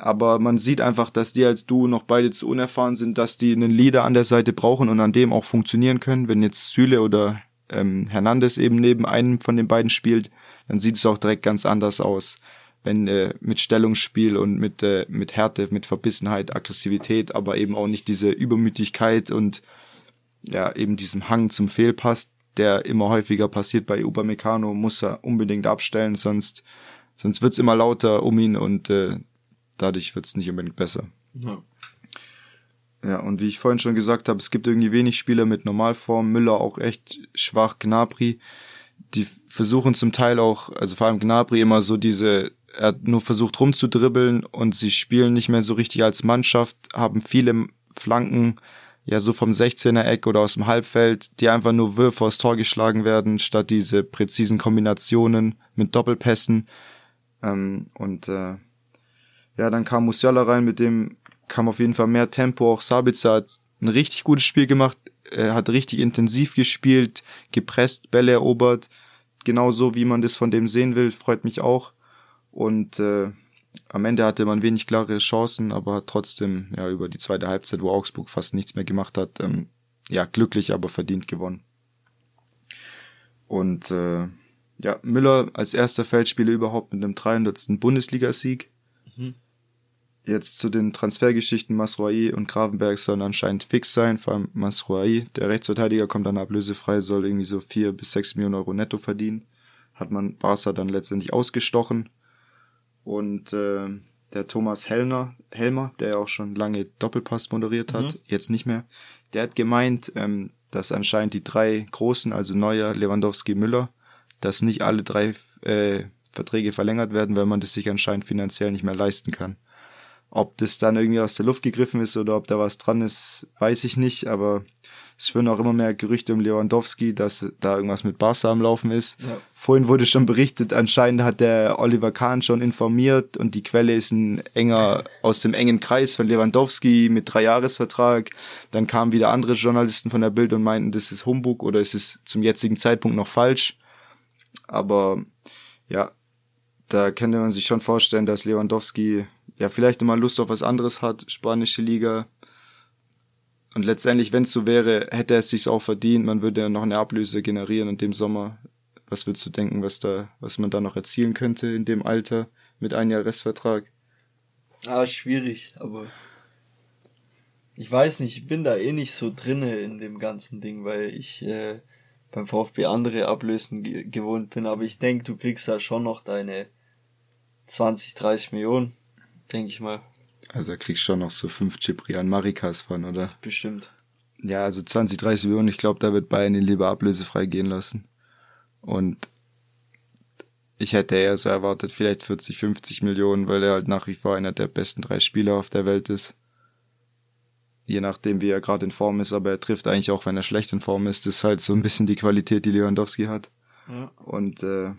A: Aber man sieht einfach, dass die als Duo noch beide zu unerfahren sind, dass die einen Leader an der Seite brauchen und an dem auch funktionieren können. Wenn jetzt Süle oder ähm, Hernandez eben neben einem von den beiden spielt, dann sieht es auch direkt ganz anders aus. Wenn äh, mit Stellungsspiel und mit, äh, mit Härte, mit Verbissenheit, Aggressivität, aber eben auch nicht diese Übermütigkeit und ja, eben diesem Hang zum Fehlpass, der immer häufiger passiert bei Upamecano, muss er unbedingt abstellen, sonst, sonst wird's immer lauter um ihn und äh, dadurch wird's nicht unbedingt besser.
B: Ja.
A: Ja, und wie ich vorhin schon gesagt habe, es gibt irgendwie wenig Spieler mit Normalform, Müller auch echt schwach, Gnabry. Die versuchen zum Teil auch, also vor allem Gnabry immer so diese, er hat nur versucht rumzudribbeln und sie spielen nicht mehr so richtig als Mannschaft, haben viele Flanken, ja so vom 16er Eck oder aus dem Halbfeld, die einfach nur Würfe aufs Tor geschlagen werden, statt diese präzisen Kombinationen mit Doppelpässen. Ähm, und äh, ja, dann kam Musiala rein, mit dem kam auf jeden Fall mehr Tempo. Auch Sabitzer hat ein richtig gutes Spiel gemacht, er hat richtig intensiv gespielt, gepresst, Bälle erobert. Genauso wie man das von dem sehen will, freut mich auch. Und äh, am Ende hatte man wenig klare Chancen, aber hat trotzdem ja über die zweite Halbzeit, wo Augsburg fast nichts mehr gemacht hat, ähm, ja glücklich, aber verdient gewonnen. Und äh, ja, Müller als erster Feldspieler überhaupt mit einem 300. Bundesligasieg.
B: Mhm.
A: Jetzt zu den Transfergeschichten Masroai und Gravenberg sollen anscheinend fix sein, vor allem Masroai. Der Rechtsverteidiger kommt dann ablösefrei, soll irgendwie so vier bis sechs Millionen Euro netto verdienen. Hat man Barca dann letztendlich ausgestochen. Und äh, der Thomas Hellner, Helmer, der ja auch schon lange Doppelpass moderiert hat,
B: Mhm.
A: jetzt nicht mehr, der hat gemeint, ähm, dass anscheinend die drei Großen, also Neuer, Lewandowski, Müller, dass nicht alle drei äh, Verträge verlängert werden, weil man das sich anscheinend finanziell nicht mehr leisten kann. Ob das dann irgendwie aus der Luft gegriffen ist oder ob da was dran ist, weiß ich nicht, aber es führen auch immer mehr Gerüchte um Lewandowski, dass da irgendwas mit Barca am Laufen ist.
B: Ja.
A: Vorhin wurde schon berichtet, anscheinend hat der Oliver Kahn schon informiert und die Quelle ist ein enger, aus dem engen Kreis von Lewandowski mit Dreijahresvertrag. Dann kamen wieder andere Journalisten von der Bild und meinten, das ist Humbug oder es ist zum jetzigen Zeitpunkt noch falsch. Aber ja, da könnte man sich schon vorstellen, dass Lewandowski ja vielleicht nochmal Lust auf was anderes hat, spanische Liga. Und letztendlich, wenn es so wäre, hätte er es sich auch verdient. Man würde ja noch eine Ablöse generieren in dem Sommer. Was würdest du denken, was da, was man da noch erzielen könnte in dem Alter mit einem Jahr Restvertrag?
B: Ah, schwierig, aber ich weiß nicht, ich bin da eh nicht so drinne in dem ganzen Ding, weil ich äh, beim VfB andere Ablösen ge gewohnt bin, aber ich denke, du kriegst da schon noch deine 20, 30 Millionen, denke ich mal.
A: Also da kriegst du schon noch so fünf Ciprian Marikas von, oder?
B: Das ist bestimmt.
A: Ja, also 20, 30 Millionen, ich glaube, da wird Bayern ihn lieber ablösefrei gehen lassen. Und ich hätte eher so erwartet, vielleicht 40, 50 Millionen, weil er halt nach wie vor einer der besten drei Spieler auf der Welt ist. Je nachdem, wie er gerade in Form ist, aber er trifft eigentlich auch, wenn er schlecht in Form ist. Das ist halt so ein bisschen die Qualität, die Lewandowski hat. Ja. Und äh,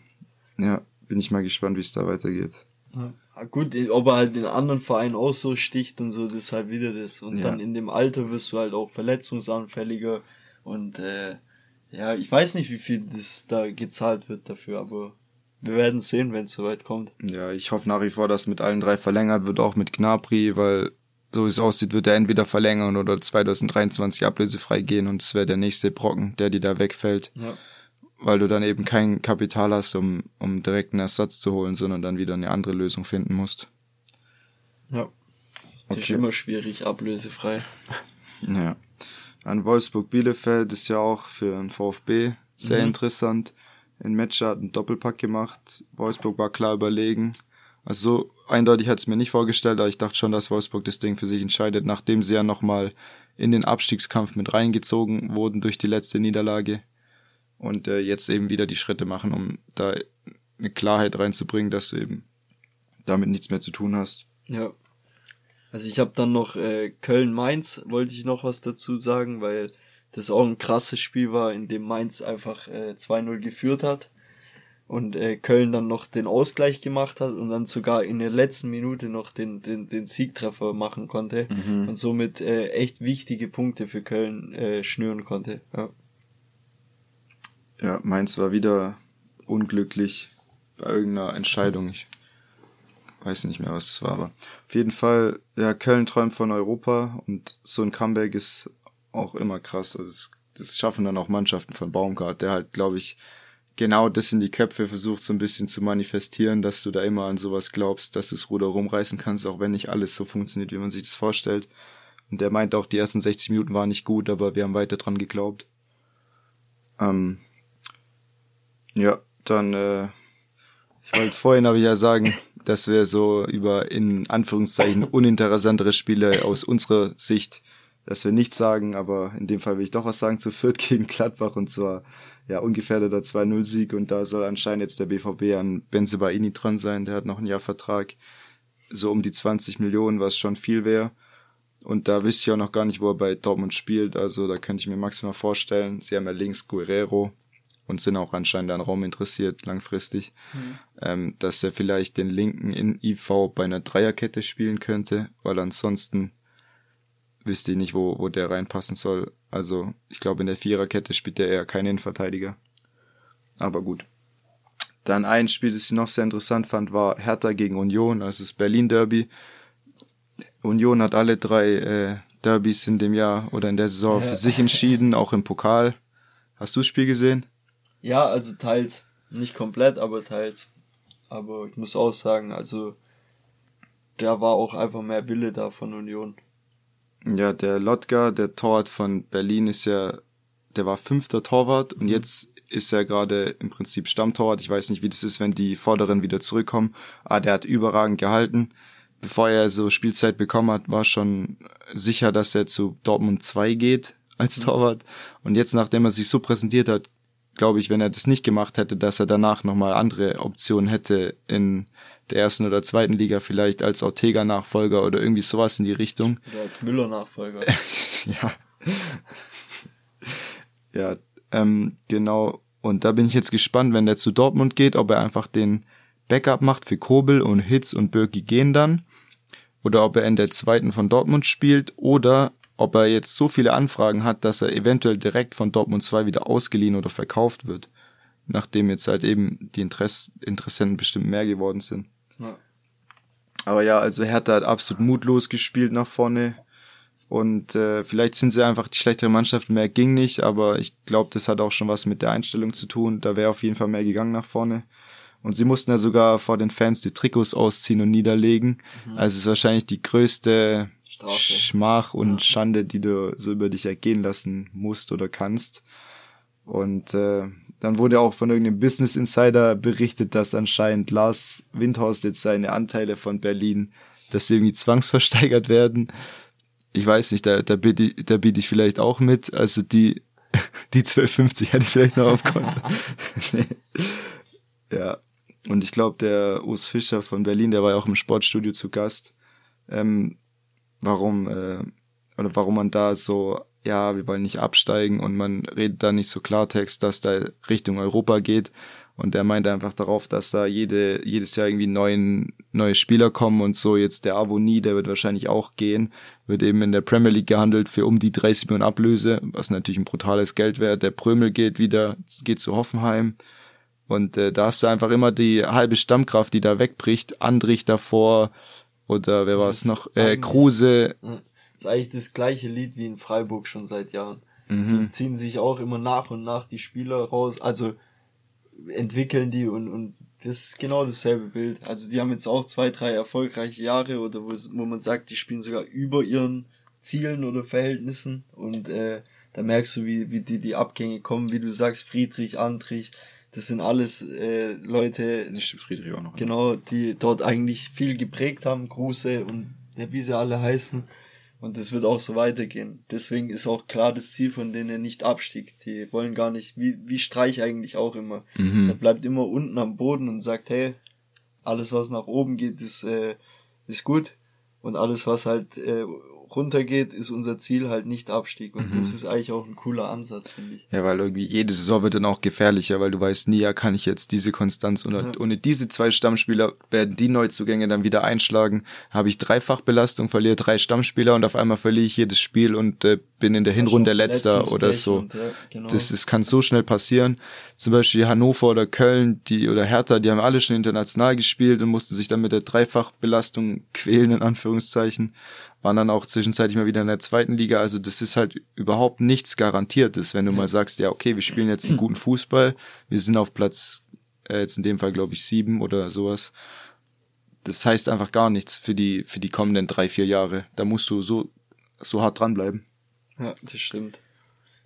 A: ja, bin ich mal gespannt, wie es da weitergeht.
B: Ja. Gut, ob er halt den anderen Verein auch so sticht und so, das ist halt wieder das. Und ja. dann in dem Alter wirst du halt auch verletzungsanfälliger und äh, ja, ich weiß nicht, wie viel das da gezahlt wird dafür, aber wir werden sehen, wenn es soweit kommt.
A: Ja, ich hoffe nach wie vor, dass mit allen drei verlängert wird, auch mit Gnabry, weil so wie es aussieht, wird er entweder verlängern oder 2023 ablösefrei gehen und es wäre der nächste Brocken, der dir da wegfällt. Ja. Weil du dann eben kein Kapital hast, um, um direkt einen Ersatz zu holen, sondern dann wieder eine andere Lösung finden musst.
B: Ja. Das okay. ist immer schwierig, ablösefrei.
A: Ja. An Wolfsburg-Bielefeld ist ja auch für einen VfB sehr mhm. interessant. In Matcher hat einen Doppelpack gemacht. Wolfsburg war klar überlegen. Also so eindeutig hat es mir nicht vorgestellt, aber ich dachte schon, dass Wolfsburg das Ding für sich entscheidet, nachdem sie ja nochmal in den Abstiegskampf mit reingezogen wurden durch die letzte Niederlage und äh, jetzt eben wieder die Schritte machen, um da eine Klarheit reinzubringen, dass du eben damit nichts mehr zu tun hast.
B: Ja. Also ich habe dann noch äh, Köln-Mainz, wollte ich noch was dazu sagen, weil das auch ein krasses Spiel war, in dem Mainz einfach äh, 2-0 geführt hat und äh, Köln dann noch den Ausgleich gemacht hat und dann sogar in der letzten Minute noch den, den, den Siegtreffer machen konnte mhm. und somit äh, echt wichtige Punkte für Köln äh, schnüren konnte. Ja.
A: Ja, Mainz war wieder unglücklich bei irgendeiner Entscheidung. Ich weiß nicht mehr, was das war, aber auf jeden Fall, ja, Köln träumt von Europa und so ein Comeback ist auch immer krass. Also das, das schaffen dann auch Mannschaften von Baumgart, der halt, glaube ich, genau das in die Köpfe versucht so ein bisschen zu manifestieren, dass du da immer an sowas glaubst, dass du das Ruder rumreißen kannst, auch wenn nicht alles so funktioniert, wie man sich das vorstellt. Und der meint auch, die ersten 60 Minuten waren nicht gut, aber wir haben weiter dran geglaubt. Ähm, ja, dann, äh, ich wollte vorhin aber ja sagen, dass wir so über in Anführungszeichen uninteressantere Spiele aus unserer Sicht, dass wir nichts sagen, aber in dem Fall will ich doch was sagen zu Fürth gegen Gladbach. Und zwar ja ungefährdeter 2-0-Sieg und da soll anscheinend jetzt der BVB an Benzebaini dran sein, der hat noch ein Jahr Vertrag, so um die 20 Millionen, was schon viel wäre. Und da wüsste ich auch noch gar nicht, wo er bei Dortmund spielt, also da könnte ich mir maximal vorstellen, sie haben ja links Guerrero, und sind auch anscheinend an Raum interessiert, langfristig, mhm. ähm, dass er vielleicht den linken in IV bei einer Dreierkette spielen könnte, weil ansonsten wüsste ich nicht, wo, wo der reinpassen soll. Also ich glaube, in der Viererkette spielt er eher keinen Innenverteidiger. Aber gut. Dann ein Spiel, das ich noch sehr interessant fand, war Hertha gegen Union, also das Berlin Derby. Union hat alle drei äh, Derbys in dem Jahr oder in der Saison ja. für sich entschieden, auch im Pokal. Hast du das Spiel gesehen?
B: Ja, also teils. Nicht komplett, aber teils. Aber ich muss auch sagen, also da war auch einfach mehr Wille da von Union.
A: Ja, der Lotka, der Torwart von Berlin, ist ja, der war fünfter Torwart und mhm. jetzt ist er gerade im Prinzip Stammtorwart. Ich weiß nicht, wie das ist, wenn die Vorderen wieder zurückkommen. Ah, der hat überragend gehalten. Bevor er so Spielzeit bekommen hat, war schon sicher, dass er zu Dortmund 2 geht als mhm. Torwart. Und jetzt, nachdem er sich so präsentiert hat, glaube ich, wenn er das nicht gemacht hätte, dass er danach nochmal andere Optionen hätte in der ersten oder zweiten Liga, vielleicht als Ortega-Nachfolger oder irgendwie sowas in die Richtung.
B: Oder als Müller-Nachfolger.
A: ja. ja, ähm, genau. Und da bin ich jetzt gespannt, wenn der zu Dortmund geht, ob er einfach den Backup macht für Kobel und Hitz und Birki gehen dann. Oder ob er in der zweiten von Dortmund spielt oder ob er jetzt so viele Anfragen hat, dass er eventuell direkt von Dortmund 2 wieder ausgeliehen oder verkauft wird. Nachdem jetzt halt eben die Interess Interessenten bestimmt mehr geworden sind. Ja. Aber ja, also Hertha hat absolut mutlos gespielt nach vorne. Und äh, vielleicht sind sie einfach die schlechtere Mannschaft, mehr ging nicht, aber ich glaube, das hat auch schon was mit der Einstellung zu tun. Da wäre auf jeden Fall mehr gegangen nach vorne. Und sie mussten ja sogar vor den Fans die Trikots ausziehen und niederlegen. Mhm. Also es ist wahrscheinlich die größte Strafe. Schmach und ja. Schande, die du so über dich ergehen lassen musst oder kannst. Und äh, dann wurde auch von irgendeinem Business Insider berichtet, dass anscheinend Lars Windhorst jetzt seine Anteile von Berlin, dass sie irgendwie zwangsversteigert werden. ich weiß nicht, da, da biete ich, da biete ich vielleicht auch mit. Also die, die 12,50 hätte ich vielleicht noch auf Konto. nee. Ja. Und ich glaube, der Urs Fischer von Berlin, der war ja auch im Sportstudio zu Gast. Ähm, warum, äh, oder warum man da so, ja, wir wollen nicht absteigen und man redet da nicht so Klartext, dass da Richtung Europa geht. Und er meinte einfach darauf, dass da jede, jedes Jahr irgendwie neuen, neue Spieler kommen und so. Jetzt der Avoni, der wird wahrscheinlich auch gehen, wird eben in der Premier League gehandelt für um die 30 Millionen Ablöse, was natürlich ein brutales Geld wäre. Der Prömel geht wieder, geht zu Hoffenheim. Und äh, da hast du einfach immer die halbe Stammkraft, die da wegbricht. Andrich davor oder wer war es noch? Äh, Kruse.
B: Das ist eigentlich das gleiche Lied wie in Freiburg schon seit Jahren. Mhm. Die ziehen sich auch immer nach und nach die Spieler raus. Also entwickeln die und, und das ist genau dasselbe Bild. Also die haben jetzt auch zwei, drei erfolgreiche Jahre oder wo, wo man sagt, die spielen sogar über ihren Zielen oder Verhältnissen und äh, da merkst du, wie, wie die, die Abgänge kommen, wie du sagst, Friedrich, Andrich, das sind alles äh, Leute,
A: Nicht Friedrich auch noch.
B: genau, die dort eigentlich viel geprägt haben, Kruse und wie sie alle heißen. Und das wird auch so weitergehen. Deswegen ist auch klar das Ziel von denen nicht Abstieg. Die wollen gar nicht, wie, wie Streich eigentlich auch immer.
A: Mhm.
B: Er bleibt immer unten am Boden und sagt, hey, alles was nach oben geht, ist, äh, ist gut. Und alles was halt äh, runtergeht, ist unser Ziel halt nicht Abstieg. Und
A: Mhm.
B: das ist eigentlich auch ein cooler Ansatz, finde ich.
A: Ja, weil irgendwie jede Saison wird dann auch gefährlicher, weil du weißt nie, ja, kann ich jetzt diese Konstanz ohne,
B: Ja.
A: ohne diese zwei Stammspieler werden die Neuzugänge dann wieder einschlagen. Habe ich Dreifachbelastung, verliere drei Stammspieler und auf einmal verliere ich jedes Spiel und äh, bin in der Hinrunde
B: Schon
A: letzter oder so.
B: und, ja, genau.
A: Das, das kann so schnell passieren. Zum Beispiel Hannover oder Köln, die oder Hertha, die haben alle schon international gespielt und mussten sich dann mit der Dreifachbelastung quälen, in Anführungszeichen. Waren dann auch zwischenzeitlich mal wieder in der zweiten Liga. Also das ist halt überhaupt nichts Garantiertes, wenn du mal sagst, ja, okay, wir spielen jetzt einen guten Fußball, wir sind auf Platz, äh, jetzt in dem Fall glaube ich sieben oder sowas. Das heißt einfach gar nichts für die, für die kommenden drei, vier Jahre. Da musst du so, so hart dranbleiben.
B: Ja, das stimmt.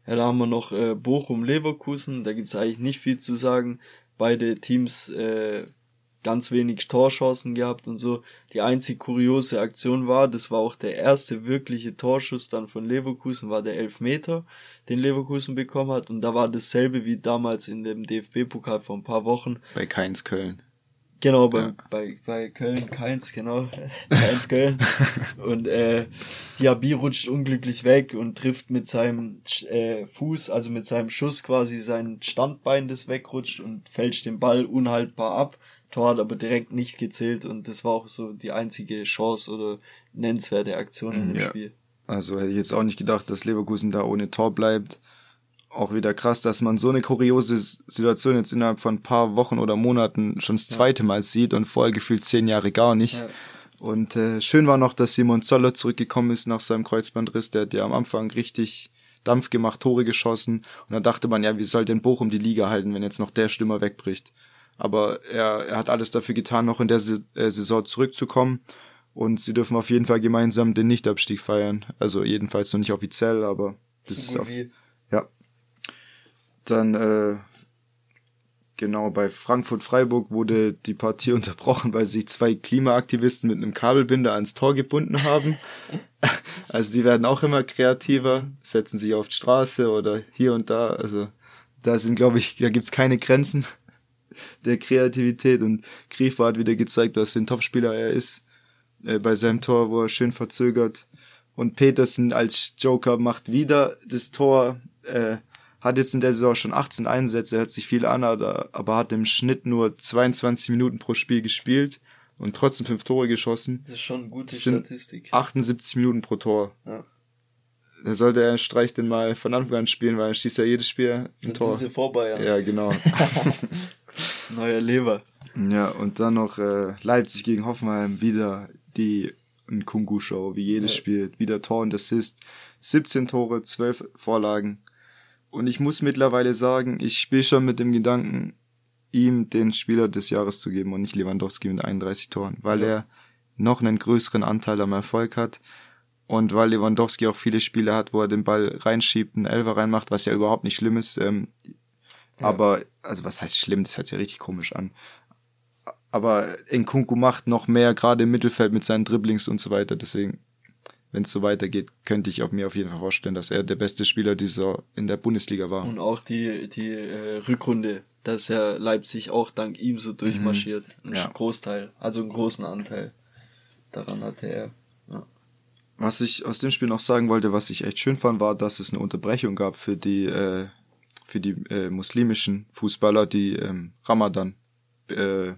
B: Ja, da haben wir noch äh, Bochum Leverkusen, da gibt's eigentlich nicht viel zu sagen. Beide Teams äh, ganz wenig Torchancen gehabt und so. Die einzig kuriose Aktion war, das war auch der erste wirkliche Torschuss dann von Leverkusen, war der Elfmeter, den Leverkusen bekommen hat. Und da war dasselbe wie damals in dem DFB-Pokal vor ein paar Wochen.
A: Bei Keins Köln.
B: Genau, bei,
A: Ja.
B: bei, bei Köln, Keins, genau. Keins Köln. und äh, Diaby rutscht unglücklich weg und trifft mit seinem äh, Fuß, also mit seinem Schuss quasi sein Standbein, das wegrutscht und fälscht den Ball unhaltbar ab. Tor hat aber direkt nicht gezählt und das war auch so die einzige Chance oder nennenswerte Aktion in dem
A: Ja.
B: Spiel.
A: Also hätte ich jetzt auch nicht gedacht, dass Leverkusen da ohne Tor bleibt. Auch wieder krass, dass man so eine kuriose Situation jetzt innerhalb von ein paar Wochen oder Monaten schon das zweite Mal sieht und vorher gefühlt zehn Jahre gar nicht.
B: Ja.
A: Und äh, schön war noch, dass Simon Zoller zurückgekommen ist nach seinem Kreuzbandriss. Der hat ja am Anfang richtig Dampf gemacht, Tore geschossen. Und da dachte man, ja, wie soll denn Bochum die Liga halten, wenn jetzt noch der Stürmer wegbricht? Aber er, er hat alles dafür getan, noch in der äh, Saison zurückzukommen. Und sie dürfen auf jeden Fall gemeinsam den Nichtabstieg feiern. Also jedenfalls noch nicht offiziell, aber das ist auf, ja. Dann, äh, genau, bei Frankfurt-Freiburg wurde die Partie unterbrochen, weil sich zwei Klimaaktivisten mit einem Kabelbinder ans Tor gebunden haben. Also die werden auch immer kreativer, setzen sich auf die Straße oder hier und da. Also da sind, glaube ich, da gibt's keine Grenzen der Kreativität. Und Griefer hat wieder gezeigt, was für ein Topspieler er ist. Äh, bei seinem Tor, wo er schön verzögert. Und Petersen als Joker macht wieder das Tor. Äh, hat jetzt in der Saison schon 18 Einsätze, hört sich viel an, aber, hat im Schnitt nur 22 Minuten pro Spiel gespielt und trotzdem fünf Tore geschossen.
B: Das ist schon eine gute Statistik.
A: 78 Minuten pro Tor.
B: Ja.
A: Da sollte er Streich den mal von Anfang an spielen, weil er schießt ja jedes Spiel ein
B: Dann
A: Tor.
B: sind sie vorbei, ja.
A: Ja, genau.
B: Neuer Lever.
A: ja, und dann noch äh, Leipzig gegen Hoffenheim, wieder die Kungu-Show, wie jedes
B: Ja.
A: Spiel. Wieder Tor und Assist. 17 Tore, 12 Vorlagen. Und ich muss mittlerweile sagen, ich spiele schon mit dem Gedanken, ihm den Spieler des Jahres zu geben und nicht Lewandowski mit 31 Toren, weil
B: Ja.
A: er noch einen größeren Anteil am Erfolg hat und weil Lewandowski auch viele Spiele hat, wo er den Ball reinschiebt, einen Elfer reinmacht, was ja überhaupt nicht schlimm ist. Ähm,
B: Ja.
A: Aber, also was heißt schlimm, das hört sich ja richtig komisch an. Aber Nkunku macht noch mehr, gerade im Mittelfeld mit seinen Dribblings und so weiter, deswegen wenn es so weitergeht, könnte ich auch mir auf jeden Fall vorstellen, dass er der beste Spieler dieser in der Bundesliga war.
B: Und auch die, die äh, Rückrunde, dass er Leipzig auch dank ihm so durchmarschiert. Mhm. Ein ja. Großteil, also einen großen Anteil daran hatte er. Ja.
A: Was ich aus dem Spiel noch sagen wollte, was ich echt schön fand, war, dass es eine Unterbrechung gab für die äh, für die äh, muslimischen Fußballer, die ähm, Ramadan äh,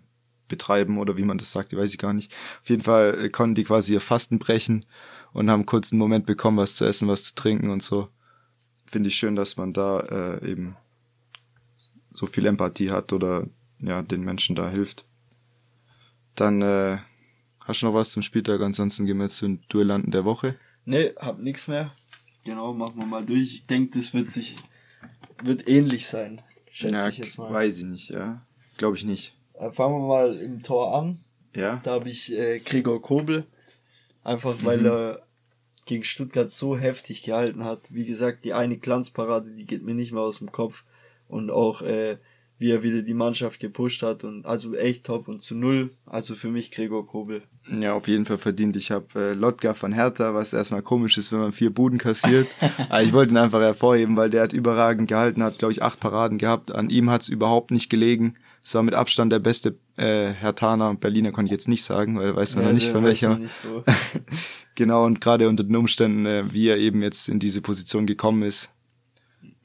A: betreiben oder wie man das sagt, weiß ich gar nicht. Auf jeden Fall äh, konnten die quasi ihr Fasten brechen und haben kurz einen Moment bekommen, was zu essen, was zu trinken und so. Finde ich schön, dass man da äh, eben so viel Empathie hat oder ja, den Menschen da hilft. Dann äh, hast du noch was zum Spieltag, ansonsten gehen wir zu den Duellanten der Woche.
B: Nee, hab nix mehr. Genau, machen wir mal durch. Ich denke, das wird sich wird ähnlich sein.
A: Schätze ja, ich jetzt mal. Weiß ich nicht, ja. Glaube ich nicht.
B: Äh, fangen wir mal im Tor an.
A: Ja.
B: Da habe ich äh, Gregor Kobel. Einfach weil mhm. er gegen Stuttgart so heftig gehalten hat. Wie gesagt, die eine Glanzparade, die geht mir nicht mehr aus dem Kopf. Und auch äh, wie er wieder die Mannschaft gepusht hat und also echt top und zu null. Also für mich Gregor Kobel.
A: Ja, auf jeden Fall verdient. Ich habe äh, Lotka von Hertha, was erstmal komisch ist, wenn man vier Buden kassiert. Aber ich wollte ihn einfach hervorheben, weil der hat überragend gehalten, hat glaube ich acht Paraden gehabt. An ihm hat es überhaupt nicht gelegen. Es war mit Abstand der beste äh, Hertaner. Berliner konnte ich jetzt nicht sagen, weil weiß man ja, noch nicht von welcher. Nicht, genau, und gerade unter den Umständen, äh, wie er eben jetzt in diese Position gekommen ist.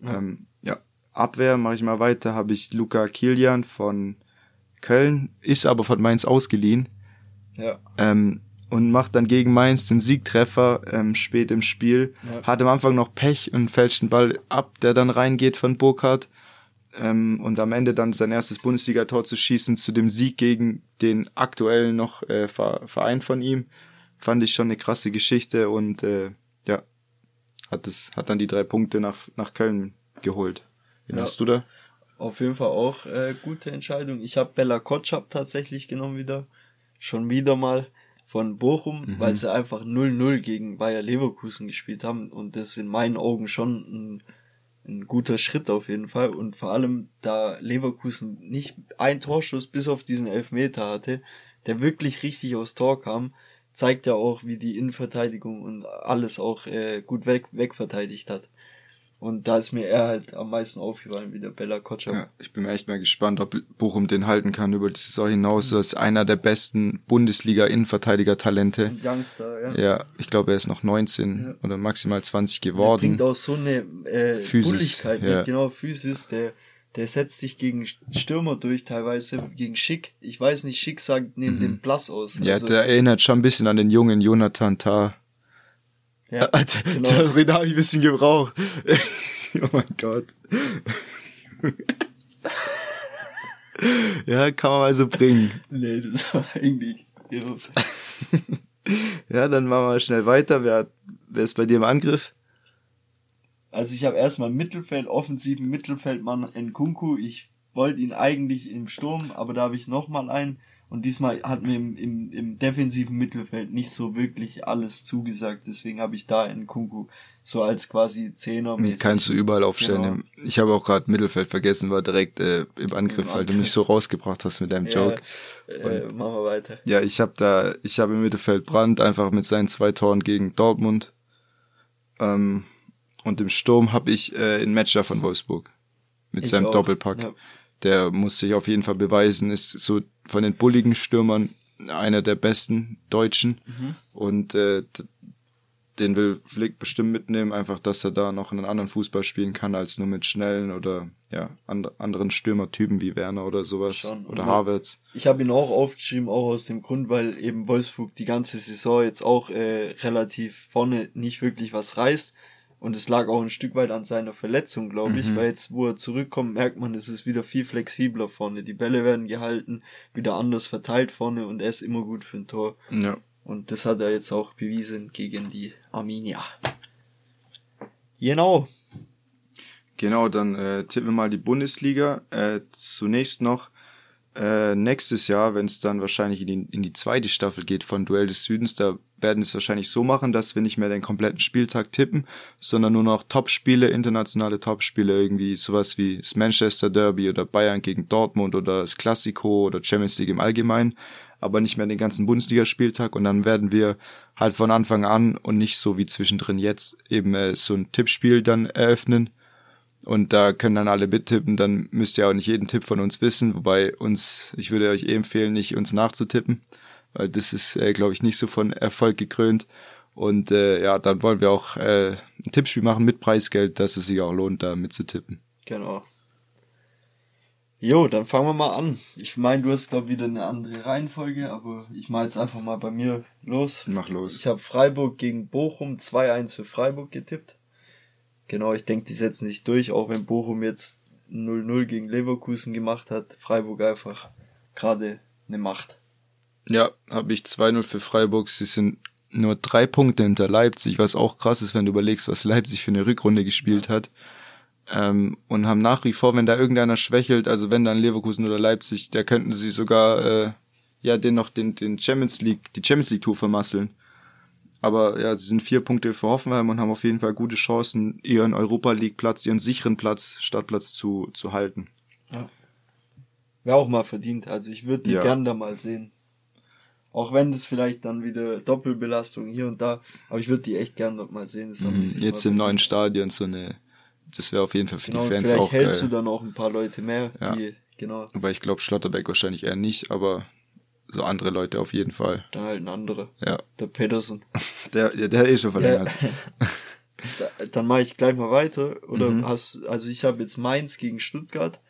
A: Ja. Ähm, ja, Abwehr mache ich mal weiter, habe ich Luca Kilian von Köln, ist aber von Mainz ausgeliehen.
B: Ja.
A: Ähm, und macht dann gegen Mainz den Siegtreffer ähm, spät im Spiel. Ja. Hat am Anfang noch Pech und fälscht den Ball ab, der dann reingeht von Burkhardt. Ähm, und am Ende dann sein erstes Bundesligator zu schießen zu dem Sieg gegen den aktuellen noch äh, Verein von ihm, fand ich schon eine krasse Geschichte und äh, ja, hat es hat dann die drei Punkte nach nach Köln geholt. Wie ja. hast du da?
B: Auf jeden Fall auch äh, gute Entscheidung. Ich habe Bella Kotschap tatsächlich genommen wieder schon wieder mal von Bochum, mhm. weil sie einfach 0-0 gegen Bayer Leverkusen gespielt haben und das in meinen Augen schon ein, ein guter Schritt auf jeden Fall und vor allem da Leverkusen nicht ein Torschuss bis auf diesen Elfmeter hatte, der wirklich richtig aufs Tor kam, zeigt ja auch, wie die Innenverteidigung und alles auch äh, gut weg, wegverteidigt hat. Und da ist mir er halt am meisten aufgefallen, wie der Bella Kotscher. Ja,
A: ich bin mir echt mal gespannt, ob Bochum den halten kann über die Saison hinaus. Er ist einer der besten Bundesliga-Innenverteidiger-Talente.
B: Youngster, ja.
A: Ja, ich glaube, er ist noch 19 ja. oder maximal 20 geworden. Der
B: bringt auch so eine äh, Physis, Bulligkeit ja. mit, genau, Physis, der der setzt sich gegen Stürmer durch, teilweise gegen Schick. Ich weiß nicht, Schick sagt neben mhm. dem Blass aus.
A: Ja, also, der erinnert schon ein bisschen an den jungen Jonathan Tah. Ja, genau. Das Rede habe ich ein bisschen gebraucht. oh mein Gott. ja, kann man mal so bringen.
B: Nee, das war eigentlich
A: ja, dann machen wir schnell weiter. Wer, wer ist bei dir im Angriff?
B: Also ich habe erstmal Mittelfeld, offensiven Mittelfeldmann in Kunku. Ich wollte ihn eigentlich im Sturm, aber da habe ich nochmal einen. Und diesmal hat mir im, im, im defensiven Mittelfeld nicht so wirklich alles zugesagt. Deswegen habe ich da in Kunku so als quasi Zehner.
A: Kannst du überall aufstellen. Genau. Ich habe auch gerade Mittelfeld vergessen, war direkt äh, im Angriff, weil du mich so rausgebracht hast mit deinem ja, Joke.
B: Äh, machen wir weiter.
A: Ja, ich habe da, ich habe im Mittelfeld Brand einfach mit seinen zwei Toren gegen Dortmund. Ähm, und im Sturm habe ich äh, in Matcher von Wolfsburg mit ich seinem auch. Doppelpack. Ja der muss sich auf jeden Fall beweisen, ist so von den bulligen Stürmern einer der besten Deutschen mhm. und äh, den will Flick bestimmt mitnehmen, einfach, dass er da noch einen anderen Fußball spielen kann, als nur mit schnellen oder ja, and anderen Stürmertypen wie Werner oder sowas Schon. oder Havertz.
B: Ich habe ihn auch aufgeschrieben, auch aus dem Grund, weil eben Wolfsburg die ganze Saison jetzt auch äh, relativ vorne nicht wirklich was reißt und es lag auch ein Stück weit an seiner Verletzung, glaube ich, mhm. weil jetzt, wo er zurückkommt, merkt man, es ist wieder viel flexibler vorne. Die Bälle werden gehalten, wieder anders verteilt vorne und er ist immer gut für ein Tor.
A: Ja.
B: Und das hat er jetzt auch bewiesen gegen die Arminia. Genau.
A: Genau, dann äh, tippen wir mal die Bundesliga. Äh, zunächst noch äh, nächstes Jahr, wenn es dann wahrscheinlich in die, in die zweite Staffel geht von Duell des Südens, da werden es wahrscheinlich so machen, dass wir nicht mehr den kompletten Spieltag tippen, sondern nur noch Topspiele, internationale Topspiele, irgendwie sowas wie das Manchester Derby oder Bayern gegen Dortmund oder das Classico oder Champions League im Allgemeinen. aber nicht mehr den ganzen Bundesligaspieltag und dann werden wir halt von Anfang an und nicht so wie zwischendrin jetzt eben äh, so ein Tippspiel dann eröffnen. Und da können dann alle mittippen, dann müsst ihr auch nicht jeden Tipp von uns wissen, wobei uns, ich würde euch eh empfehlen, nicht uns nachzutippen, weil das ist, äh, glaube ich, nicht so von Erfolg gekrönt. Und äh, ja, dann wollen wir auch äh, ein Tippspiel machen mit Preisgeld, dass es sich auch lohnt, da mitzutippen.
B: Genau. Jo, dann fangen wir mal an. Ich meine, du hast, glaube wieder eine andere Reihenfolge, aber ich mache jetzt einfach mal bei mir los.
A: Mach los.
B: Ich habe Freiburg gegen Bochum 2-1 für Freiburg getippt. Genau, ich denke, die setzen sich durch, auch wenn Bochum jetzt 0-0 gegen Leverkusen gemacht hat. Freiburg einfach gerade eine Macht.
A: Ja, habe ich 2-0 für Freiburg. Sie sind nur drei Punkte hinter Leipzig, was auch krass ist, wenn du überlegst, was Leipzig für eine Rückrunde gespielt hat. Ähm, und haben nach wie vor, wenn da irgendeiner schwächelt, also wenn dann Leverkusen oder Leipzig, da könnten sie sogar äh, ja den noch den, den Champions League, die Champions League Tour vermasseln. Aber ja, sie sind vier Punkte für Hoffenheim und haben auf jeden Fall gute Chancen, ihren Europa League Platz, ihren sicheren Platz, Startplatz zu, zu halten.
B: Ja. Wäre auch mal verdient. Also ich würde die
A: Ja.
B: gern da mal sehen. Auch wenn das vielleicht dann wieder Doppelbelastung hier und da, aber ich würde die echt gern dort mal sehen.
A: Mhm, Jetzt im neuen. Stadion so eine, das wäre auf jeden Fall für
B: Genau,
A: die Fans
B: vielleicht
A: auch
B: hältst
A: geil.
B: du dann auch ein paar Leute mehr,
A: Ja.
B: die, genau,
A: Aber ich glaube Schlotterbeck wahrscheinlich eher nicht, aber so andere Leute auf jeden Fall.
B: dann halt ein anderer.
A: Ja.
B: Der Pedersen.
A: Der, ja, der hat eh schon verlängert.
B: Da, dann mache ich gleich mal weiter. Oder
A: Mhm.
B: hast, also ich habe jetzt Mainz gegen Stuttgart.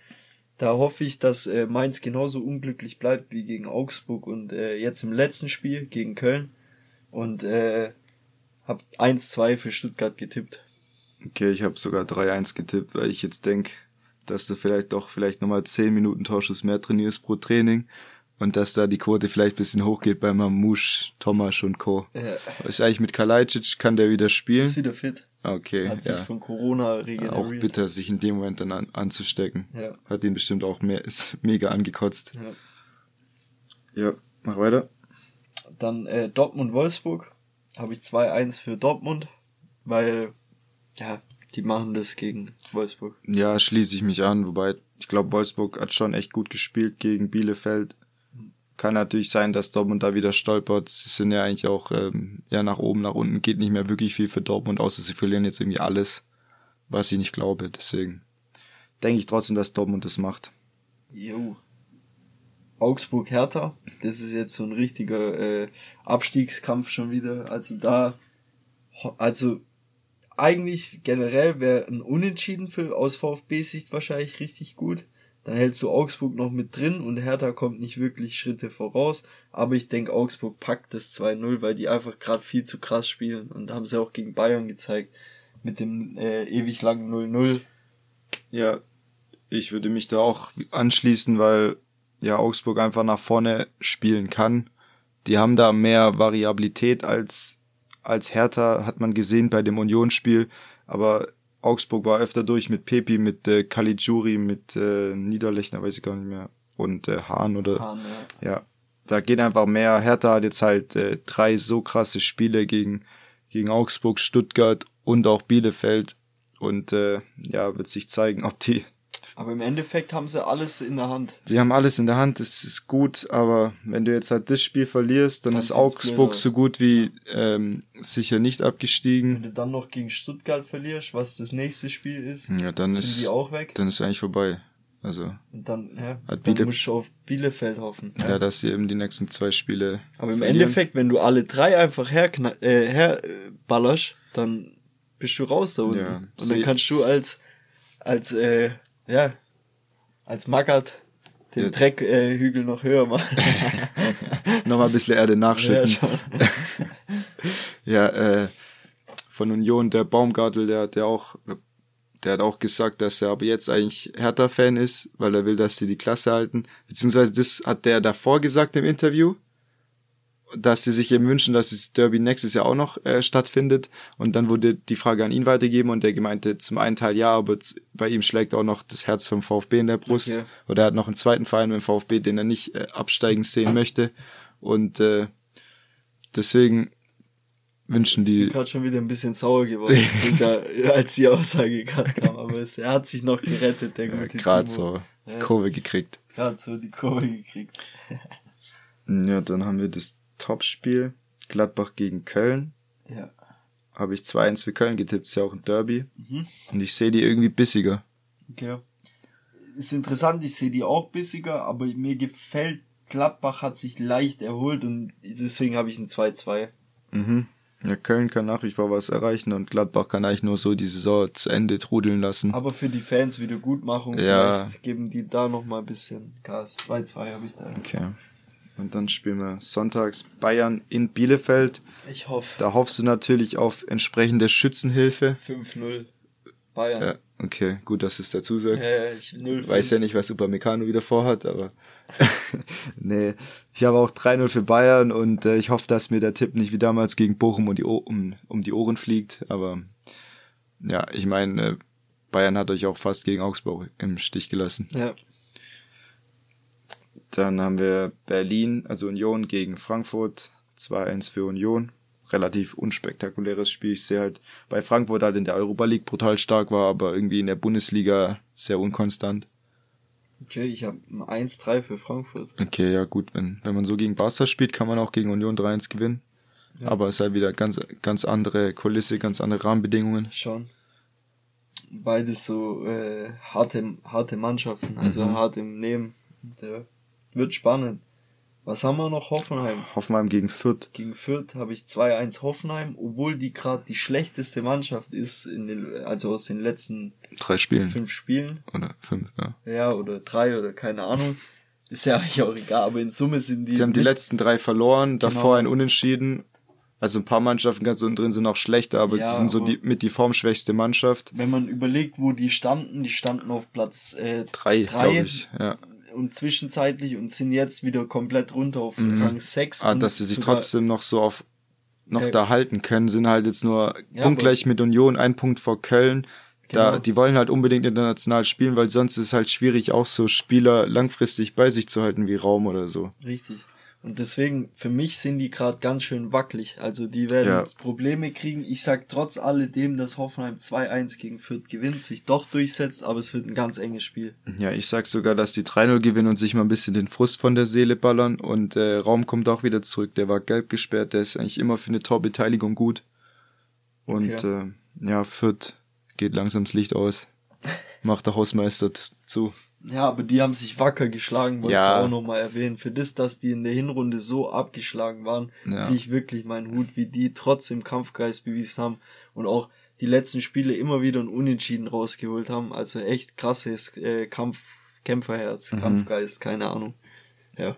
B: Da hoffe ich, dass äh, Mainz genauso unglücklich bleibt wie gegen Augsburg und äh, jetzt im letzten Spiel gegen Köln. Und äh, habe 1-2 für Stuttgart getippt.
A: Okay, ich habe sogar 3-1 getippt, weil ich jetzt denk, dass du vielleicht doch vielleicht nochmal 10 Minuten Torschuss mehr trainierst pro Training und dass da die Quote vielleicht bisschen hochgeht bei Mamouche, Tomasch und Co. Was ist eigentlich mit Kalajdzic? Kann der wieder
B: ist
A: spielen?
B: wieder fit.
A: Okay,
B: Hat sich
A: ja.
B: von Corona
A: Auch
B: regeneriert.
A: bitter, sich in dem Moment dann an, anzustecken.
B: Ja.
A: Hat ihn bestimmt auch mehr, ist mega angekotzt.
B: Ja.
A: Ja, mach weiter.
B: Dann äh, Dortmund-Wolfsburg habe ich 2-1 für Dortmund, weil ja, die machen das gegen Wolfsburg.
A: Ja, schließe ich mich an, wobei ich glaube, Wolfsburg hat schon echt gut gespielt gegen Bielefeld. Kann natürlich sein, dass Dortmund da wieder stolpert. Sie sind ja eigentlich auch ähm, ja nach oben, nach unten geht nicht mehr wirklich viel für Dortmund, außer sie verlieren jetzt irgendwie alles, was ich nicht glaube. Deswegen denke ich trotzdem, dass Dortmund das macht.
B: Jo. Augsburg Hertha, das ist jetzt so ein richtiger äh, Abstiegskampf schon wieder. Also da, also eigentlich generell wäre ein Unentschieden für aus VfB-Sicht wahrscheinlich richtig gut. Dann hältst du Augsburg noch mit drin und Hertha kommt nicht wirklich Schritte voraus. Aber ich denke, Augsburg packt das 2-0, weil die einfach gerade viel zu krass spielen. Und haben sie auch gegen Bayern gezeigt. Mit dem äh, ewig langen 0-0.
A: Ja, ich würde mich da auch anschließen, weil ja Augsburg einfach nach vorne spielen kann. Die haben da mehr Variabilität als als Hertha hat man gesehen bei dem Unionsspiel, aber Augsburg war öfter durch mit Pepi, mit äh, Caligiuri, mit äh, Niederlechner, weiß ich gar nicht mehr und äh, Hahn oder
B: Hahn, ja.
A: ja, da geht einfach mehr. Hertha hat jetzt halt äh, drei so krasse Spiele gegen gegen Augsburg, Stuttgart und auch Bielefeld und äh, ja, wird sich zeigen, ob die
B: Aber im Endeffekt haben sie alles in der Hand.
A: die haben alles in der Hand, das ist gut, aber wenn du jetzt halt das Spiel verlierst, dann,
B: Dann
A: ist Augsburg
B: blöd aus.
A: so gut wie ähm, sicher nicht
B: Wenn
A: abgestiegen.
B: du dann noch gegen Stuttgart verlierst, was das nächste Spiel ist,
A: Ja, dann
B: sind
A: ist
B: die auch weg.
A: dann ist eigentlich vorbei. Also
B: Und dann, ja,
A: Hat
B: dann musst du auf Bielefeld hoffen.
A: ja, dass sie eben die nächsten zwei Spiele.
B: Aber im
A: verlieren.
B: Endeffekt, wenn du alle drei einfach äh, herballerst, dann bist du raus da unten.
A: Ja,
B: Und dann
A: sie-
B: kannst du als, als, äh, ja, als Mackert den
A: Ja.
B: Dreckhügel äh, noch höher machen.
A: nochmal ein bisschen Erde
B: ja,
A: nachschütten.
B: schon.
A: Ja, äh, von Union, der Baumgartel, der hat ja auch, der hat auch gesagt, dass er aber jetzt eigentlich Hertha-Fan ist, weil er will, dass sie die Klasse halten. Beziehungsweise das hat der davor gesagt im Interview, dass sie sich eben wünschen, dass das Derby nächstes Jahr auch noch äh, stattfindet. Und dann wurde die Frage an ihn weitergegeben und der gemeinte zum einen Teil ja, aber bei ihm schlägt auch noch das Herz vom VfB in der Brust.
B: Okay.
A: Oder er hat noch einen zweiten Verein beim VfB, den er nicht äh, absteigen sehen möchte. Und äh, deswegen wünschen die
B: bin gerade schon wieder ein bisschen sauer geworden, da, als die Aussage gerade kam. Aber es, er hat sich noch gerettet, der
A: ja,
B: gute
A: gerade
B: Timo.
A: so
B: Ja.
A: Kurve gekriegt.
B: Gerade so die Kurve gekriegt.
A: Ja, dann haben wir das Topspiel. Gladbach gegen Köln.
B: Ja.
A: Habe ich 2-1 für Köln getippt, ist ja auch ein Derby.
B: Mhm.
A: Und ich sehe die irgendwie bissiger.
B: Okay. Ist interessant, ich sehe die auch bissiger, aber mir gefällt, Gladbach hat sich leicht erholt und deswegen habe ich ein 2-2.
A: Mhm. Ja, Köln kann nach wie vor was erreichen und Gladbach kann eigentlich nur so die Saison zu Ende trudeln lassen.
B: Aber für die Fans Wiedergutmachung,
A: Ja.
B: vielleicht geben die da noch mal ein bisschen Gas. 2-2 habe ich da.
A: Okay. Und dann spielen wir sonntags Bayern in Bielefeld.
B: Ich hoffe.
A: Da hoffst du natürlich auf entsprechende Schützenhilfe.
B: 5-0 Bayern.
A: Ja, okay, gut, dass du es dazu sagst.
B: Ja, ich 0
A: Weiß ja nicht, was Upamecano wieder vorhat, aber nee, ich habe auch 3-0 für Bayern und äh, ich hoffe, dass mir der Tipp nicht wie damals gegen Bochum um die, o um, um die Ohren fliegt, aber ja, ich meine, äh, Bayern hat euch auch fast gegen Augsburg im Stich gelassen.
B: Ja.
A: Dann haben wir Berlin, also Union gegen Frankfurt, 2-1 für Union. Relativ unspektakuläres Spiel. Ich sehe halt bei Frankfurt halt in der Europa League brutal stark war, aber irgendwie in der Bundesliga sehr unkonstant.
B: Okay, ich habe ein 1-3 für Frankfurt.
A: Okay, ja gut, wenn, wenn man so gegen Barca spielt, kann man auch gegen Union 3-1 gewinnen.
B: Ja.
A: Aber es ist halt wieder ganz, ganz andere Kulisse, ganz andere Rahmenbedingungen.
B: Schon. Beides so äh, harte, harte Mannschaften, also
A: Mhm.
B: hart im Nehmen. Ja. Wird spannend. Was haben wir noch? Hoffenheim.
A: Hoffenheim gegen Fürth.
B: Gegen Fürth habe ich 2-1 Hoffenheim, obwohl die gerade die schlechteste Mannschaft ist, in den, also aus den letzten
A: Drei Spielen.
B: fünf Spielen.
A: Oder fünf, ja.
B: Ja, oder drei oder keine Ahnung. Ist ja eigentlich auch egal, aber in Summe sind die.
A: Sie haben die letzten drei verloren, davor
B: Genau.
A: ein Unentschieden. Also ein paar Mannschaften ganz unten drin sind auch schlechter, aber
B: Ja,
A: sie sind so die, mit die formschwächste Mannschaft.
B: Wenn man überlegt, wo die standen, die standen auf Platz äh,
A: Drei,
B: Drei.
A: glaube ich. Ja.
B: Und zwischenzeitlich und sind jetzt wieder komplett runter auf
A: Mhm.
B: Rang 6.
A: Ah, dass sie sich trotzdem noch so auf noch da halten können, sind halt jetzt nur
B: Ja,
A: punktgleich mit Union, ein Punkt vor Köln. Da,
B: Genau.
A: die wollen halt unbedingt international spielen, weil sonst ist es halt schwierig, auch so Spieler langfristig bei sich zu halten wie Raum oder so.
B: Richtig. Und deswegen, für mich sind die gerade ganz schön wackelig. Also die werden
A: Ja.
B: Probleme kriegen. Ich sag trotz alledem, dass Hoffenheim 2-1 gegen Fürth gewinnt, sich doch durchsetzt, aber es wird ein ganz enges Spiel.
A: Ja, ich sag sogar, dass die 3-0 gewinnen und sich mal ein bisschen den Frust von der Seele ballern und äh, Raum kommt auch wieder zurück. Der war gelb gesperrt, der ist eigentlich immer für eine Torbeteiligung gut. Und
B: Okay.
A: äh, ja, Fürth geht langsam das Licht aus. Macht der Hausmeister zu.
B: Ja, aber die haben sich wacker geschlagen, wollte
A: Ja.
B: ich auch nochmal erwähnen. Für das, dass die in der Hinrunde so abgeschlagen waren,
A: Ja.
B: ziehe ich wirklich meinen Hut, wie die trotzdem Kampfgeist bewiesen haben und auch die letzten Spiele immer wieder ein Unentschieden rausgeholt haben. Also echt krasses äh, Kampf, Kämpferherz,
A: Mhm.
B: Kampfgeist, keine Ahnung. Ja.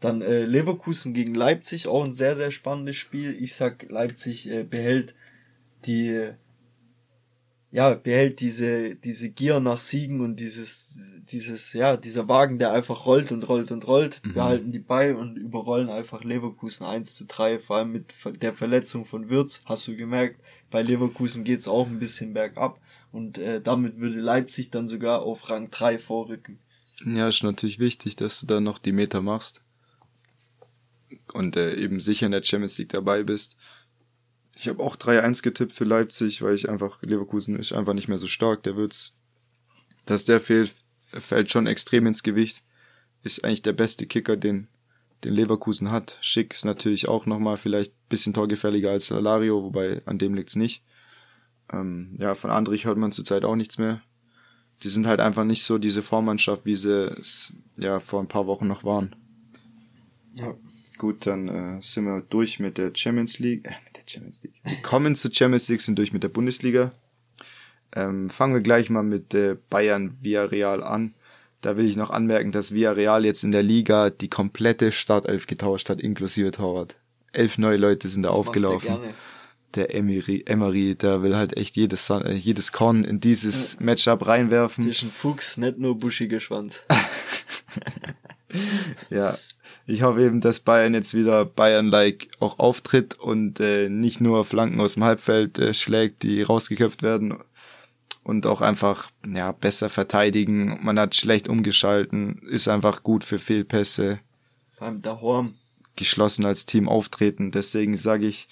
B: Dann äh, Leverkusen gegen Leipzig, auch ein sehr, sehr spannendes Spiel. Ich sag, Leipzig äh, behält die äh, ja, behält diese, diese Gier nach Siegen und dieses, dieses, ja, dieser Wagen, der einfach rollt und rollt und rollt,
A: Mhm.
B: behalten die bei und überrollen einfach Leverkusen 1 zu 3, vor allem mit der Verletzung von Wirtz, hast du gemerkt, bei Leverkusen geht's auch ein bisschen bergab und äh, damit würde Leipzig dann sogar auf Rang 3 vorrücken.
A: Ja, ist natürlich wichtig, dass du da noch die Meter machst. Und äh, eben sicher in der Champions League dabei bist. Ich habe auch 3-1 getippt für Leipzig, weil ich einfach, Leverkusen ist einfach nicht mehr so stark. Der wird's, dass der fehlt, fällt schon extrem ins Gewicht. Ist eigentlich der beste Kicker, den, den Leverkusen hat. Schick ist natürlich auch nochmal vielleicht bisschen torgefälliger als Alario, wobei an dem liegt's nicht. Ähm, ja, von Andrich hört man zurzeit auch nichts mehr die sind halt einfach nicht so diese Vormannschaft, wie sie es ja vor ein paar Wochen noch waren.
B: Ja.
A: Gut, dann äh, sind wir durch mit der Champions League. Äh, mit der Champions League. Wir kommen zur Champions League, sind durch mit der Bundesliga. Ähm, fangen wir gleich mal mit äh, Bayern Villarreal an. Da will ich noch anmerken, dass Villarreal jetzt in der Liga die komplette Startelf getauscht hat, inklusive Torwart. Elf neue Leute sind da
B: Das
A: aufgelaufen der Emery, Emery, der will halt echt jedes, äh, jedes Korn in dieses Matchup reinwerfen.
B: Ist ein Fuchs, nicht nur buschiger Schwanz.
A: Ja, ich hoffe eben, dass Bayern jetzt wieder Bayern-like auch auftritt und äh, nicht nur Flanken aus dem Halbfeld äh, schlägt, die rausgeköpft werden und auch einfach ja besser verteidigen. Man hat schlecht umgeschalten, ist einfach gut für Fehlpässe,
B: Vor allem Horn.
A: geschlossen als Team auftreten. Deswegen sage ich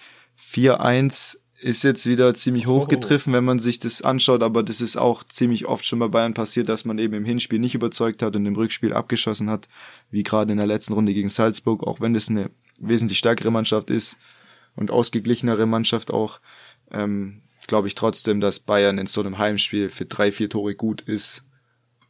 A: 4-1 ist jetzt wieder ziemlich hochgetriffen, oh. wenn man sich das anschaut, aber das ist auch ziemlich oft schon bei Bayern passiert, dass man eben im Hinspiel nicht überzeugt hat und im Rückspiel abgeschossen hat, wie gerade in der letzten Runde gegen Salzburg, auch wenn das eine wesentlich stärkere Mannschaft ist und ausgeglichenere Mannschaft auch, ähm, glaube ich trotzdem, dass Bayern in so einem Heimspiel für drei, vier Tore gut ist.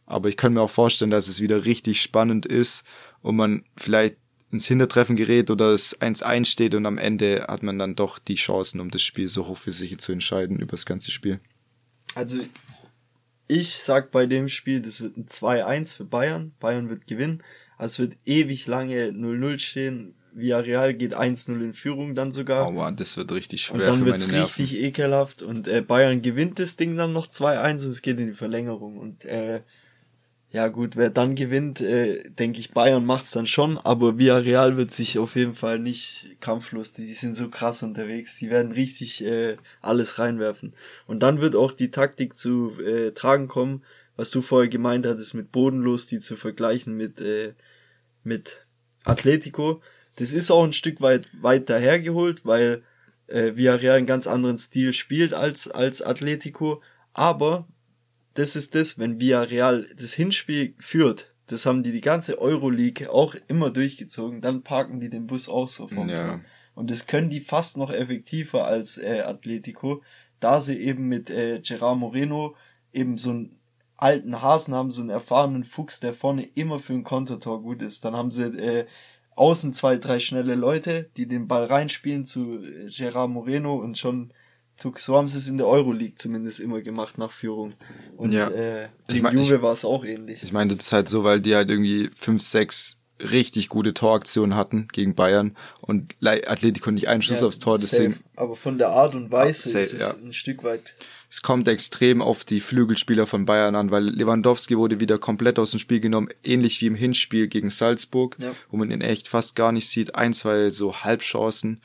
A: Aber ich kann mir auch vorstellen, dass es wieder richtig spannend ist und man vielleicht ins Hintertreffen gerät oder es 1-1 steht und am Ende hat man dann doch die Chancen, um das Spiel so hoch für sich zu entscheiden über das ganze Spiel.
B: Also ich sag bei dem Spiel, das wird ein 2-1 für Bayern. Bayern wird gewinnen. Also es wird ewig lange 0-0 stehen. Villarreal geht 1-0 in Führung dann sogar.
A: Oh man, das wird richtig schwer
B: und dann wird's richtig ekelhaft und äh, Bayern gewinnt das Ding dann noch 2-1 und es geht in die Verlängerung und äh, ja gut, wer dann gewinnt, äh, denke ich, Bayern macht's dann schon, aber Villarreal wird sich auf jeden Fall nicht kampflos, die, die sind so krass unterwegs, die werden richtig äh, alles reinwerfen. Und dann wird auch die Taktik zu äh, tragen kommen, was du vorher gemeint hattest mit Bodenlos, die zu vergleichen mit, äh, mit Atletico. Das ist auch ein Stück weit weit dahergeholt, weil äh, Villarreal einen ganz anderen Stil spielt als, als Atletico, aber das ist das, wenn Villarreal das Hinspiel führt, das haben die die ganze Euroleague auch immer durchgezogen, dann parken die den Bus auch so vom ja. Tor. Und das können die fast noch effektiver als äh, Atletico, da sie eben mit äh, Gerard Moreno eben so einen alten Hasen haben, so einen erfahrenen Fuchs, der vorne immer für ein Kontertor gut ist. Dann haben sie äh, außen zwei, drei schnelle Leute, die den Ball reinspielen zu äh, Gerard Moreno und schon so haben sie es in der Euroleague zumindest immer gemacht nach Führung. Und ja. äh, gegen ich mein, Juve war es auch ähnlich.
A: Ich meine, das ist halt so, weil die halt irgendwie fünf, sechs richtig gute Toraktionen hatten gegen Bayern und Atletico nicht einen Schuss ja, aufs Tor, deswegen.
B: Safe. Aber von der Art und Weise safe, ist es ja. ein Stück weit.
A: Es kommt extrem auf die Flügelspieler von Bayern an, weil Lewandowski wurde wieder komplett aus dem Spiel genommen, ähnlich wie im Hinspiel gegen Salzburg, ja. wo man ihn echt fast gar nicht sieht, ein, zwei so Halbchancen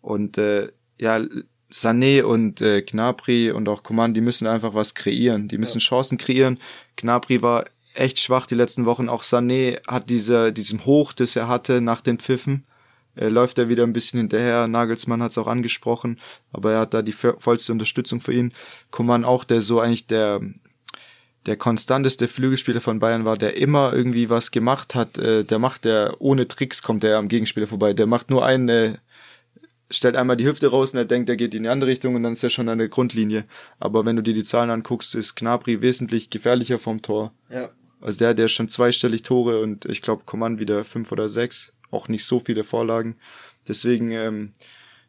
A: und äh, ja, Sané und äh, Gnabry und auch Coman, die müssen einfach was kreieren. Die müssen ja. Chancen kreieren. Gnabry war echt schwach die letzten Wochen. Auch Sané hat diese, diesem Hoch, das er hatte nach den Pfiffen, äh, läuft er wieder ein bisschen hinterher. Nagelsmann hat es auch angesprochen, aber er hat da die vollste Unterstützung für ihn. Coman auch, der so eigentlich der der konstanteste Flügelspieler von Bayern war, der immer irgendwie was gemacht hat. Äh, der macht der ohne Tricks kommt er am Gegenspieler vorbei. Der macht nur eine stellt einmal die Hüfte raus und er denkt, er geht in die andere Richtung und dann ist er schon an der Grundlinie. Aber wenn du dir die Zahlen anguckst, ist Knabri wesentlich gefährlicher vom Tor. Ja. Also der, der schon zweistellig Tore und ich glaube Command wieder fünf oder sechs, auch nicht so viele Vorlagen. Deswegen, ähm,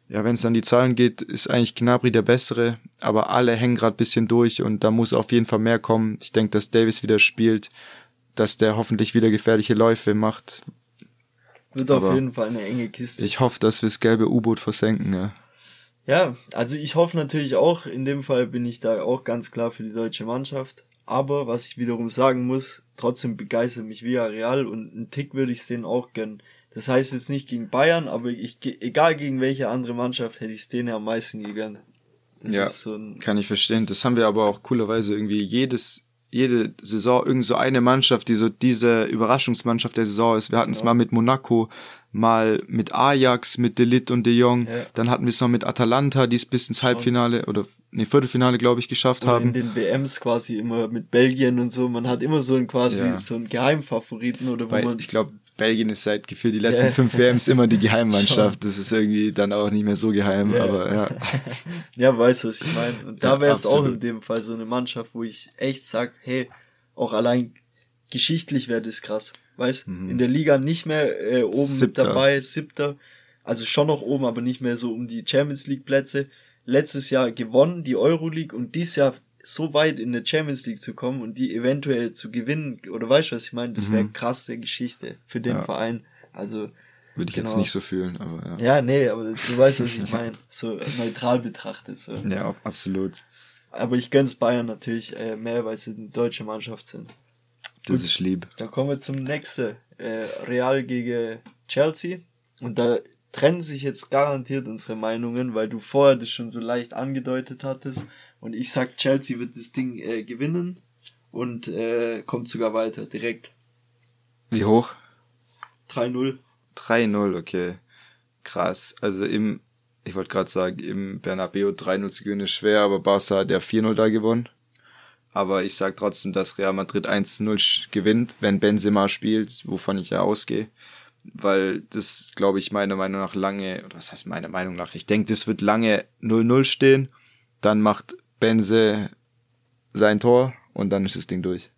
A: ja, wenn es an die Zahlen geht, ist eigentlich Gnabry der bessere, aber alle hängen gerade bisschen durch und da muss auf jeden Fall mehr kommen. Ich denke, dass Davis wieder spielt, dass der hoffentlich wieder gefährliche Läufe macht,
B: wird Aber auf jeden Fall eine enge Kiste.
A: Ich hoffe, dass wir das gelbe U-Boot versenken, ja.
B: Ja, also ich hoffe natürlich auch, in dem Fall bin ich da auch ganz klar für die deutsche Mannschaft. Aber was ich wiederum sagen muss, trotzdem begeistert mich Villarreal und einen Tick würde ich es denen auch gönnen. Das heißt jetzt nicht gegen Bayern, aber ich, egal gegen welche andere Mannschaft, hätte ich es denen am meisten gegönnt.
A: Das ja, so kann ich verstehen. Das haben wir aber auch coolerweise irgendwie jedes jede Saison irgend so eine Mannschaft, die so diese Überraschungsmannschaft der Saison ist. Wir hatten es ja. mal mit Monaco, mal mit Ajax, mit Delit und De Jong. Ja. Dann hatten wir es noch mit Atalanta, die es bis ins Halbfinale oder nee, Viertelfinale, glaube ich, geschafft oder haben.
B: In den WMs quasi immer mit Belgien und so. Man hat immer so ein quasi ja. so einen Geheimfavoriten oder wo
A: Weil
B: man.
A: Ich glaube, Belgien ist seit gefühlt die letzten fünf WMs immer die Geheimmannschaft. das ist irgendwie dann auch nicht mehr so geheim, yeah. aber ja.
B: ja, weißt du, was ich meine. Und da wäre es auch in dem Fall so eine Mannschaft, wo ich echt sag, hey, auch allein geschichtlich wäre das krass. Weißt, mhm. in der Liga nicht mehr äh, oben Siebter. mit dabei, siebter. Also schon noch oben, aber nicht mehr so um die Champions League Plätze. Letztes Jahr gewonnen, die Euroleague und dieses Jahr so weit in der Champions League zu kommen und die eventuell zu gewinnen, oder weißt du, was ich meine? Das wäre mhm. krasse Geschichte für den ja. Verein. Also.
A: Würde ich genau. jetzt nicht so fühlen, aber ja.
B: Ja, nee, aber du weißt, was ich meine. So neutral betrachtet. So.
A: Ja, absolut.
B: Aber ich gönn's Bayern natürlich äh, mehr, weil sie eine deutsche Mannschaft sind.
A: Das Gut, ist lieb.
B: Dann kommen wir zum nächsten. Äh, Real gegen Chelsea. Und da trennen sich jetzt garantiert unsere Meinungen, weil du vorher das schon so leicht angedeutet hattest. Und ich sag, Chelsea wird das Ding äh, gewinnen und äh, kommt sogar weiter, direkt.
A: Wie hoch?
B: 3-0.
A: 3-0, okay. Krass. Also im ich wollte gerade sagen, im Bernabeu 3-0 zu gewinnen ist schwer, aber Barca hat ja 4-0 da gewonnen. Aber ich sag trotzdem, dass Real Madrid 1-0 gewinnt, wenn Benzema spielt, wovon ich ja ausgehe. Weil das, glaube ich, meiner Meinung nach lange, oder was heißt meiner Meinung nach, ich denke, das wird lange 0-0 stehen. Dann macht Benze sein Tor und dann ist das Ding durch.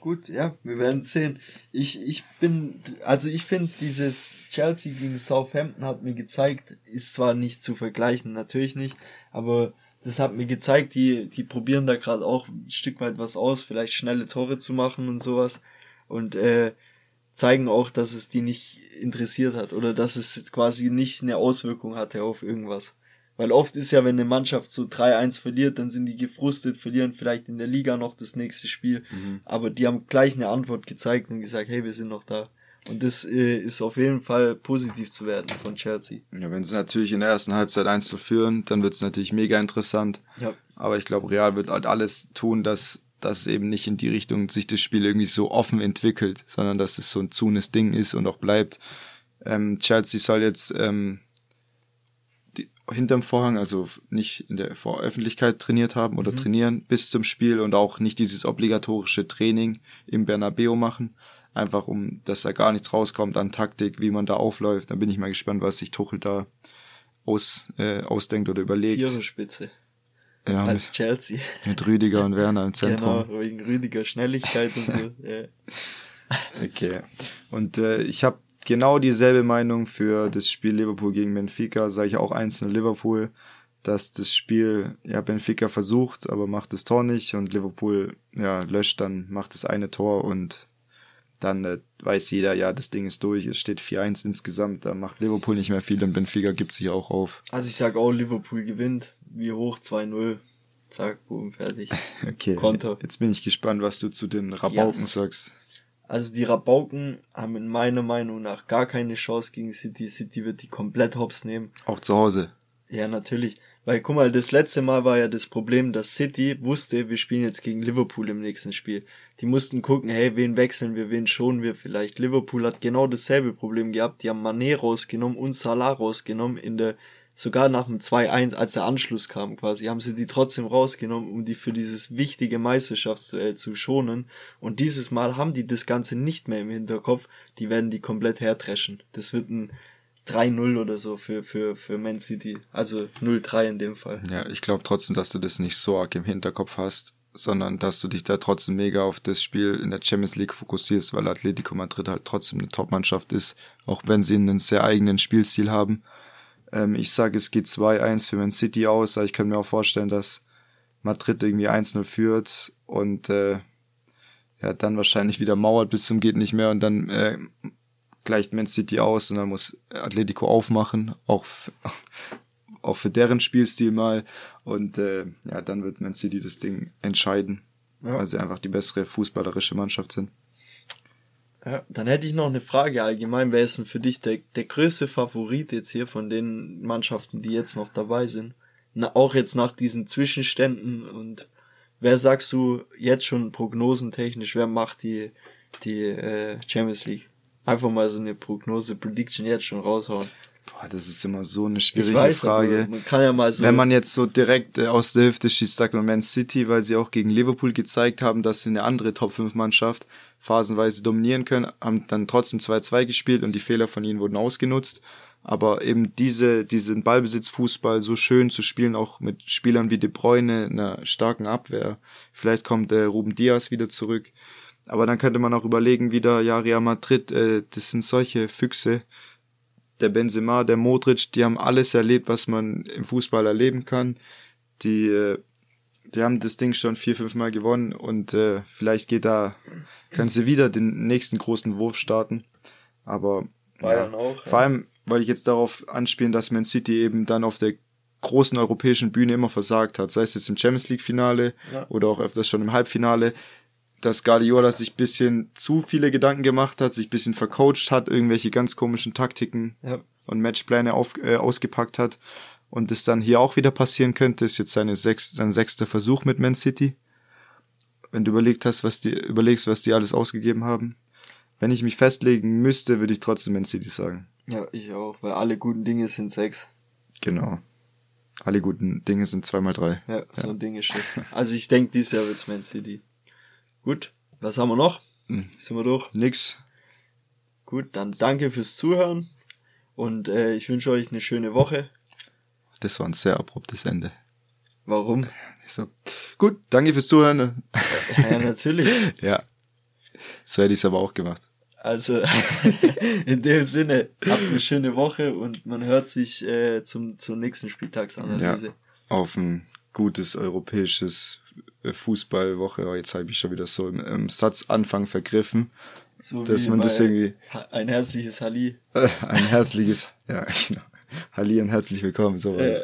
B: Gut, ja, wir werden sehen. Ich, ich bin, also ich finde, dieses Chelsea gegen Southampton hat mir gezeigt, ist zwar nicht zu vergleichen, natürlich nicht, aber das hat mir gezeigt, die, die probieren da gerade auch ein Stück weit was aus, vielleicht schnelle Tore zu machen und sowas. Und äh, zeigen auch, dass es die nicht interessiert hat oder dass es quasi nicht eine Auswirkung hatte auf irgendwas. Weil oft ist ja, wenn eine Mannschaft so 3-1 verliert, dann sind die gefrustet, verlieren vielleicht in der Liga noch das nächste Spiel. Mhm. Aber die haben gleich eine Antwort gezeigt und gesagt, hey, wir sind noch da. Und das äh, ist auf jeden Fall positiv zu werden von Chelsea.
A: Ja, wenn sie natürlich in der ersten Halbzeit 1 zu führen, dann wird es natürlich mega interessant. Ja. Aber ich glaube, Real wird halt alles tun, dass, dass eben nicht in die Richtung sich das Spiel irgendwie so offen entwickelt, sondern dass es so ein zunes Ding ist und auch bleibt. Ähm, Chelsea soll jetzt ähm, hinterm Vorhang, also nicht in der Voröffentlichkeit trainiert haben oder mhm. trainieren bis zum Spiel und auch nicht dieses obligatorische Training im Bernabeo machen. Einfach um, dass da gar nichts rauskommt an Taktik, wie man da aufläuft. Da bin ich mal gespannt, was sich Tuchel da aus, äh, ausdenkt oder überlegt. Spitze. Ja, als mit, Chelsea. Mit Rüdiger und Werner im Zentrum.
B: Genau, wegen Rüdiger Schnelligkeit und so. Ja.
A: Okay. Und äh, ich habe genau dieselbe Meinung für das Spiel Liverpool gegen Benfica, sage ich auch einzeln Liverpool, dass das Spiel, ja, Benfica versucht, aber macht das Tor nicht und Liverpool, ja, löscht dann, macht das eine Tor und dann äh, weiß jeder, ja, das Ding ist durch, es steht 4-1 insgesamt, da macht Liverpool nicht mehr viel und Benfica gibt sich auch auf.
B: Also ich sag auch, Liverpool gewinnt, wie hoch 2-0. Zack, boom, fertig. okay.
A: Konter. Jetzt bin ich gespannt, was du zu den Rabauken yes. sagst.
B: Also die Rabauken haben in meiner Meinung nach gar keine Chance gegen City. City wird die komplett hops nehmen.
A: Auch zu Hause.
B: Ja, natürlich. Weil, guck mal, das letzte Mal war ja das Problem, dass City wusste, wir spielen jetzt gegen Liverpool im nächsten Spiel. Die mussten gucken, hey, wen wechseln wir, wen schonen wir vielleicht. Liverpool hat genau dasselbe Problem gehabt. Die haben Mané rausgenommen und Salah rausgenommen in der sogar nach dem 2-1, als der Anschluss kam quasi, haben sie die trotzdem rausgenommen, um die für dieses wichtige Meisterschaftsduell zu schonen. Und dieses Mal haben die das Ganze nicht mehr im Hinterkopf, die werden die komplett hertreschen. Das wird ein 3-0 oder so für, für, für Man City. Also 0-3 in dem Fall.
A: Ja, ich glaube trotzdem, dass du das nicht so arg im Hinterkopf hast, sondern dass du dich da trotzdem mega auf das Spiel in der Champions League fokussierst, weil Atletico Madrid halt trotzdem eine Top-Mannschaft ist, auch wenn sie einen sehr eigenen Spielstil haben. Ähm, ich sage, es geht 2-1 für Man City aus, aber ich kann mir auch vorstellen, dass Madrid irgendwie 1-0 führt und äh, ja, dann wahrscheinlich wieder mauert bis zum geht nicht mehr und dann äh, gleicht Man City aus und dann muss Atletico aufmachen, auch auch für deren Spielstil mal und äh, ja, dann wird Man City das Ding entscheiden, ja. weil sie einfach die bessere fußballerische Mannschaft sind.
B: Ja, dann hätte ich noch eine Frage allgemein. Wer ist denn für dich der, der größte Favorit jetzt hier von den Mannschaften, die jetzt noch dabei sind? Na, auch jetzt nach diesen Zwischenständen und wer sagst du jetzt schon prognosentechnisch, wer macht die, die äh, Champions League? Einfach mal so eine Prognose, Prediction jetzt schon raushauen.
A: Boah, das ist immer so eine schwierige weiß, Frage. Man kann ja mal so Wenn man jetzt so direkt äh, aus der Hüfte schießt, sagt man Man City, weil sie auch gegen Liverpool gezeigt haben, dass sie eine andere Top 5 Mannschaft phasenweise dominieren können, haben dann trotzdem 2-2 gespielt und die Fehler von ihnen wurden ausgenutzt. Aber eben diese, diesen Ballbesitzfußball so schön zu spielen, auch mit Spielern wie De Bruyne, einer starken Abwehr. Vielleicht kommt äh, Ruben Diaz wieder zurück. Aber dann könnte man auch überlegen, wieder, ja, Real Madrid, äh, das sind solche Füchse. Der Benzema, der Modric, die haben alles erlebt, was man im Fußball erleben kann. Die, äh, die haben das Ding schon vier, fünf Mal gewonnen und äh, vielleicht geht da können sie wieder den nächsten großen Wurf starten. Aber Bayern ja, auch. Ja. Vor allem, weil ich jetzt darauf anspielen, dass Man City eben dann auf der großen europäischen Bühne immer versagt hat, sei es jetzt im Champions League Finale ja. oder auch öfters schon im Halbfinale, dass Guardiola sich bisschen zu viele Gedanken gemacht hat, sich bisschen vercoacht hat, irgendwelche ganz komischen Taktiken ja. und Matchpläne auf, äh, ausgepackt hat und es dann hier auch wieder passieren könnte, ist jetzt seine sechs, sein sechster Versuch mit Man City wenn du überlegt hast, was die, überlegst, was die alles ausgegeben haben. Wenn ich mich festlegen müsste, würde ich trotzdem Man City sagen.
B: Ja, ich auch, weil alle guten Dinge sind sechs.
A: Genau. Alle guten Dinge sind zweimal drei.
B: Ja, so ein Ding ist das. Also ich denke, dieses Jahr wird's Man City. Gut, was haben wir noch?
A: Hm.
B: Sind wir durch?
A: Nix.
B: Gut, dann danke fürs Zuhören und äh, ich wünsche euch eine schöne Woche.
A: Das war ein sehr abruptes Ende.
B: Warum?
A: So. Gut, danke fürs Zuhören.
B: Ja, natürlich.
A: ja. So hätte ich es aber auch gemacht.
B: Also in dem Sinne, habt eine schöne Woche und man hört sich äh, zum, zur nächsten Spieltagsanalyse.
A: Ja. Auf ein gutes europäisches äh, Fußballwoche. Oh, jetzt habe ich schon wieder so im, im Satzanfang vergriffen.
B: So
A: dass
B: wie
A: man das irgendwie
B: Ein herzliches Halli.
A: ein herzliches, ja genau. Halli und herzlich willkommen, so war
B: Äh.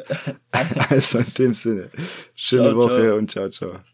A: Also in dem Sinne, schöne
B: Ciao,
A: Woche
B: ciao.
A: und ciao, ciao.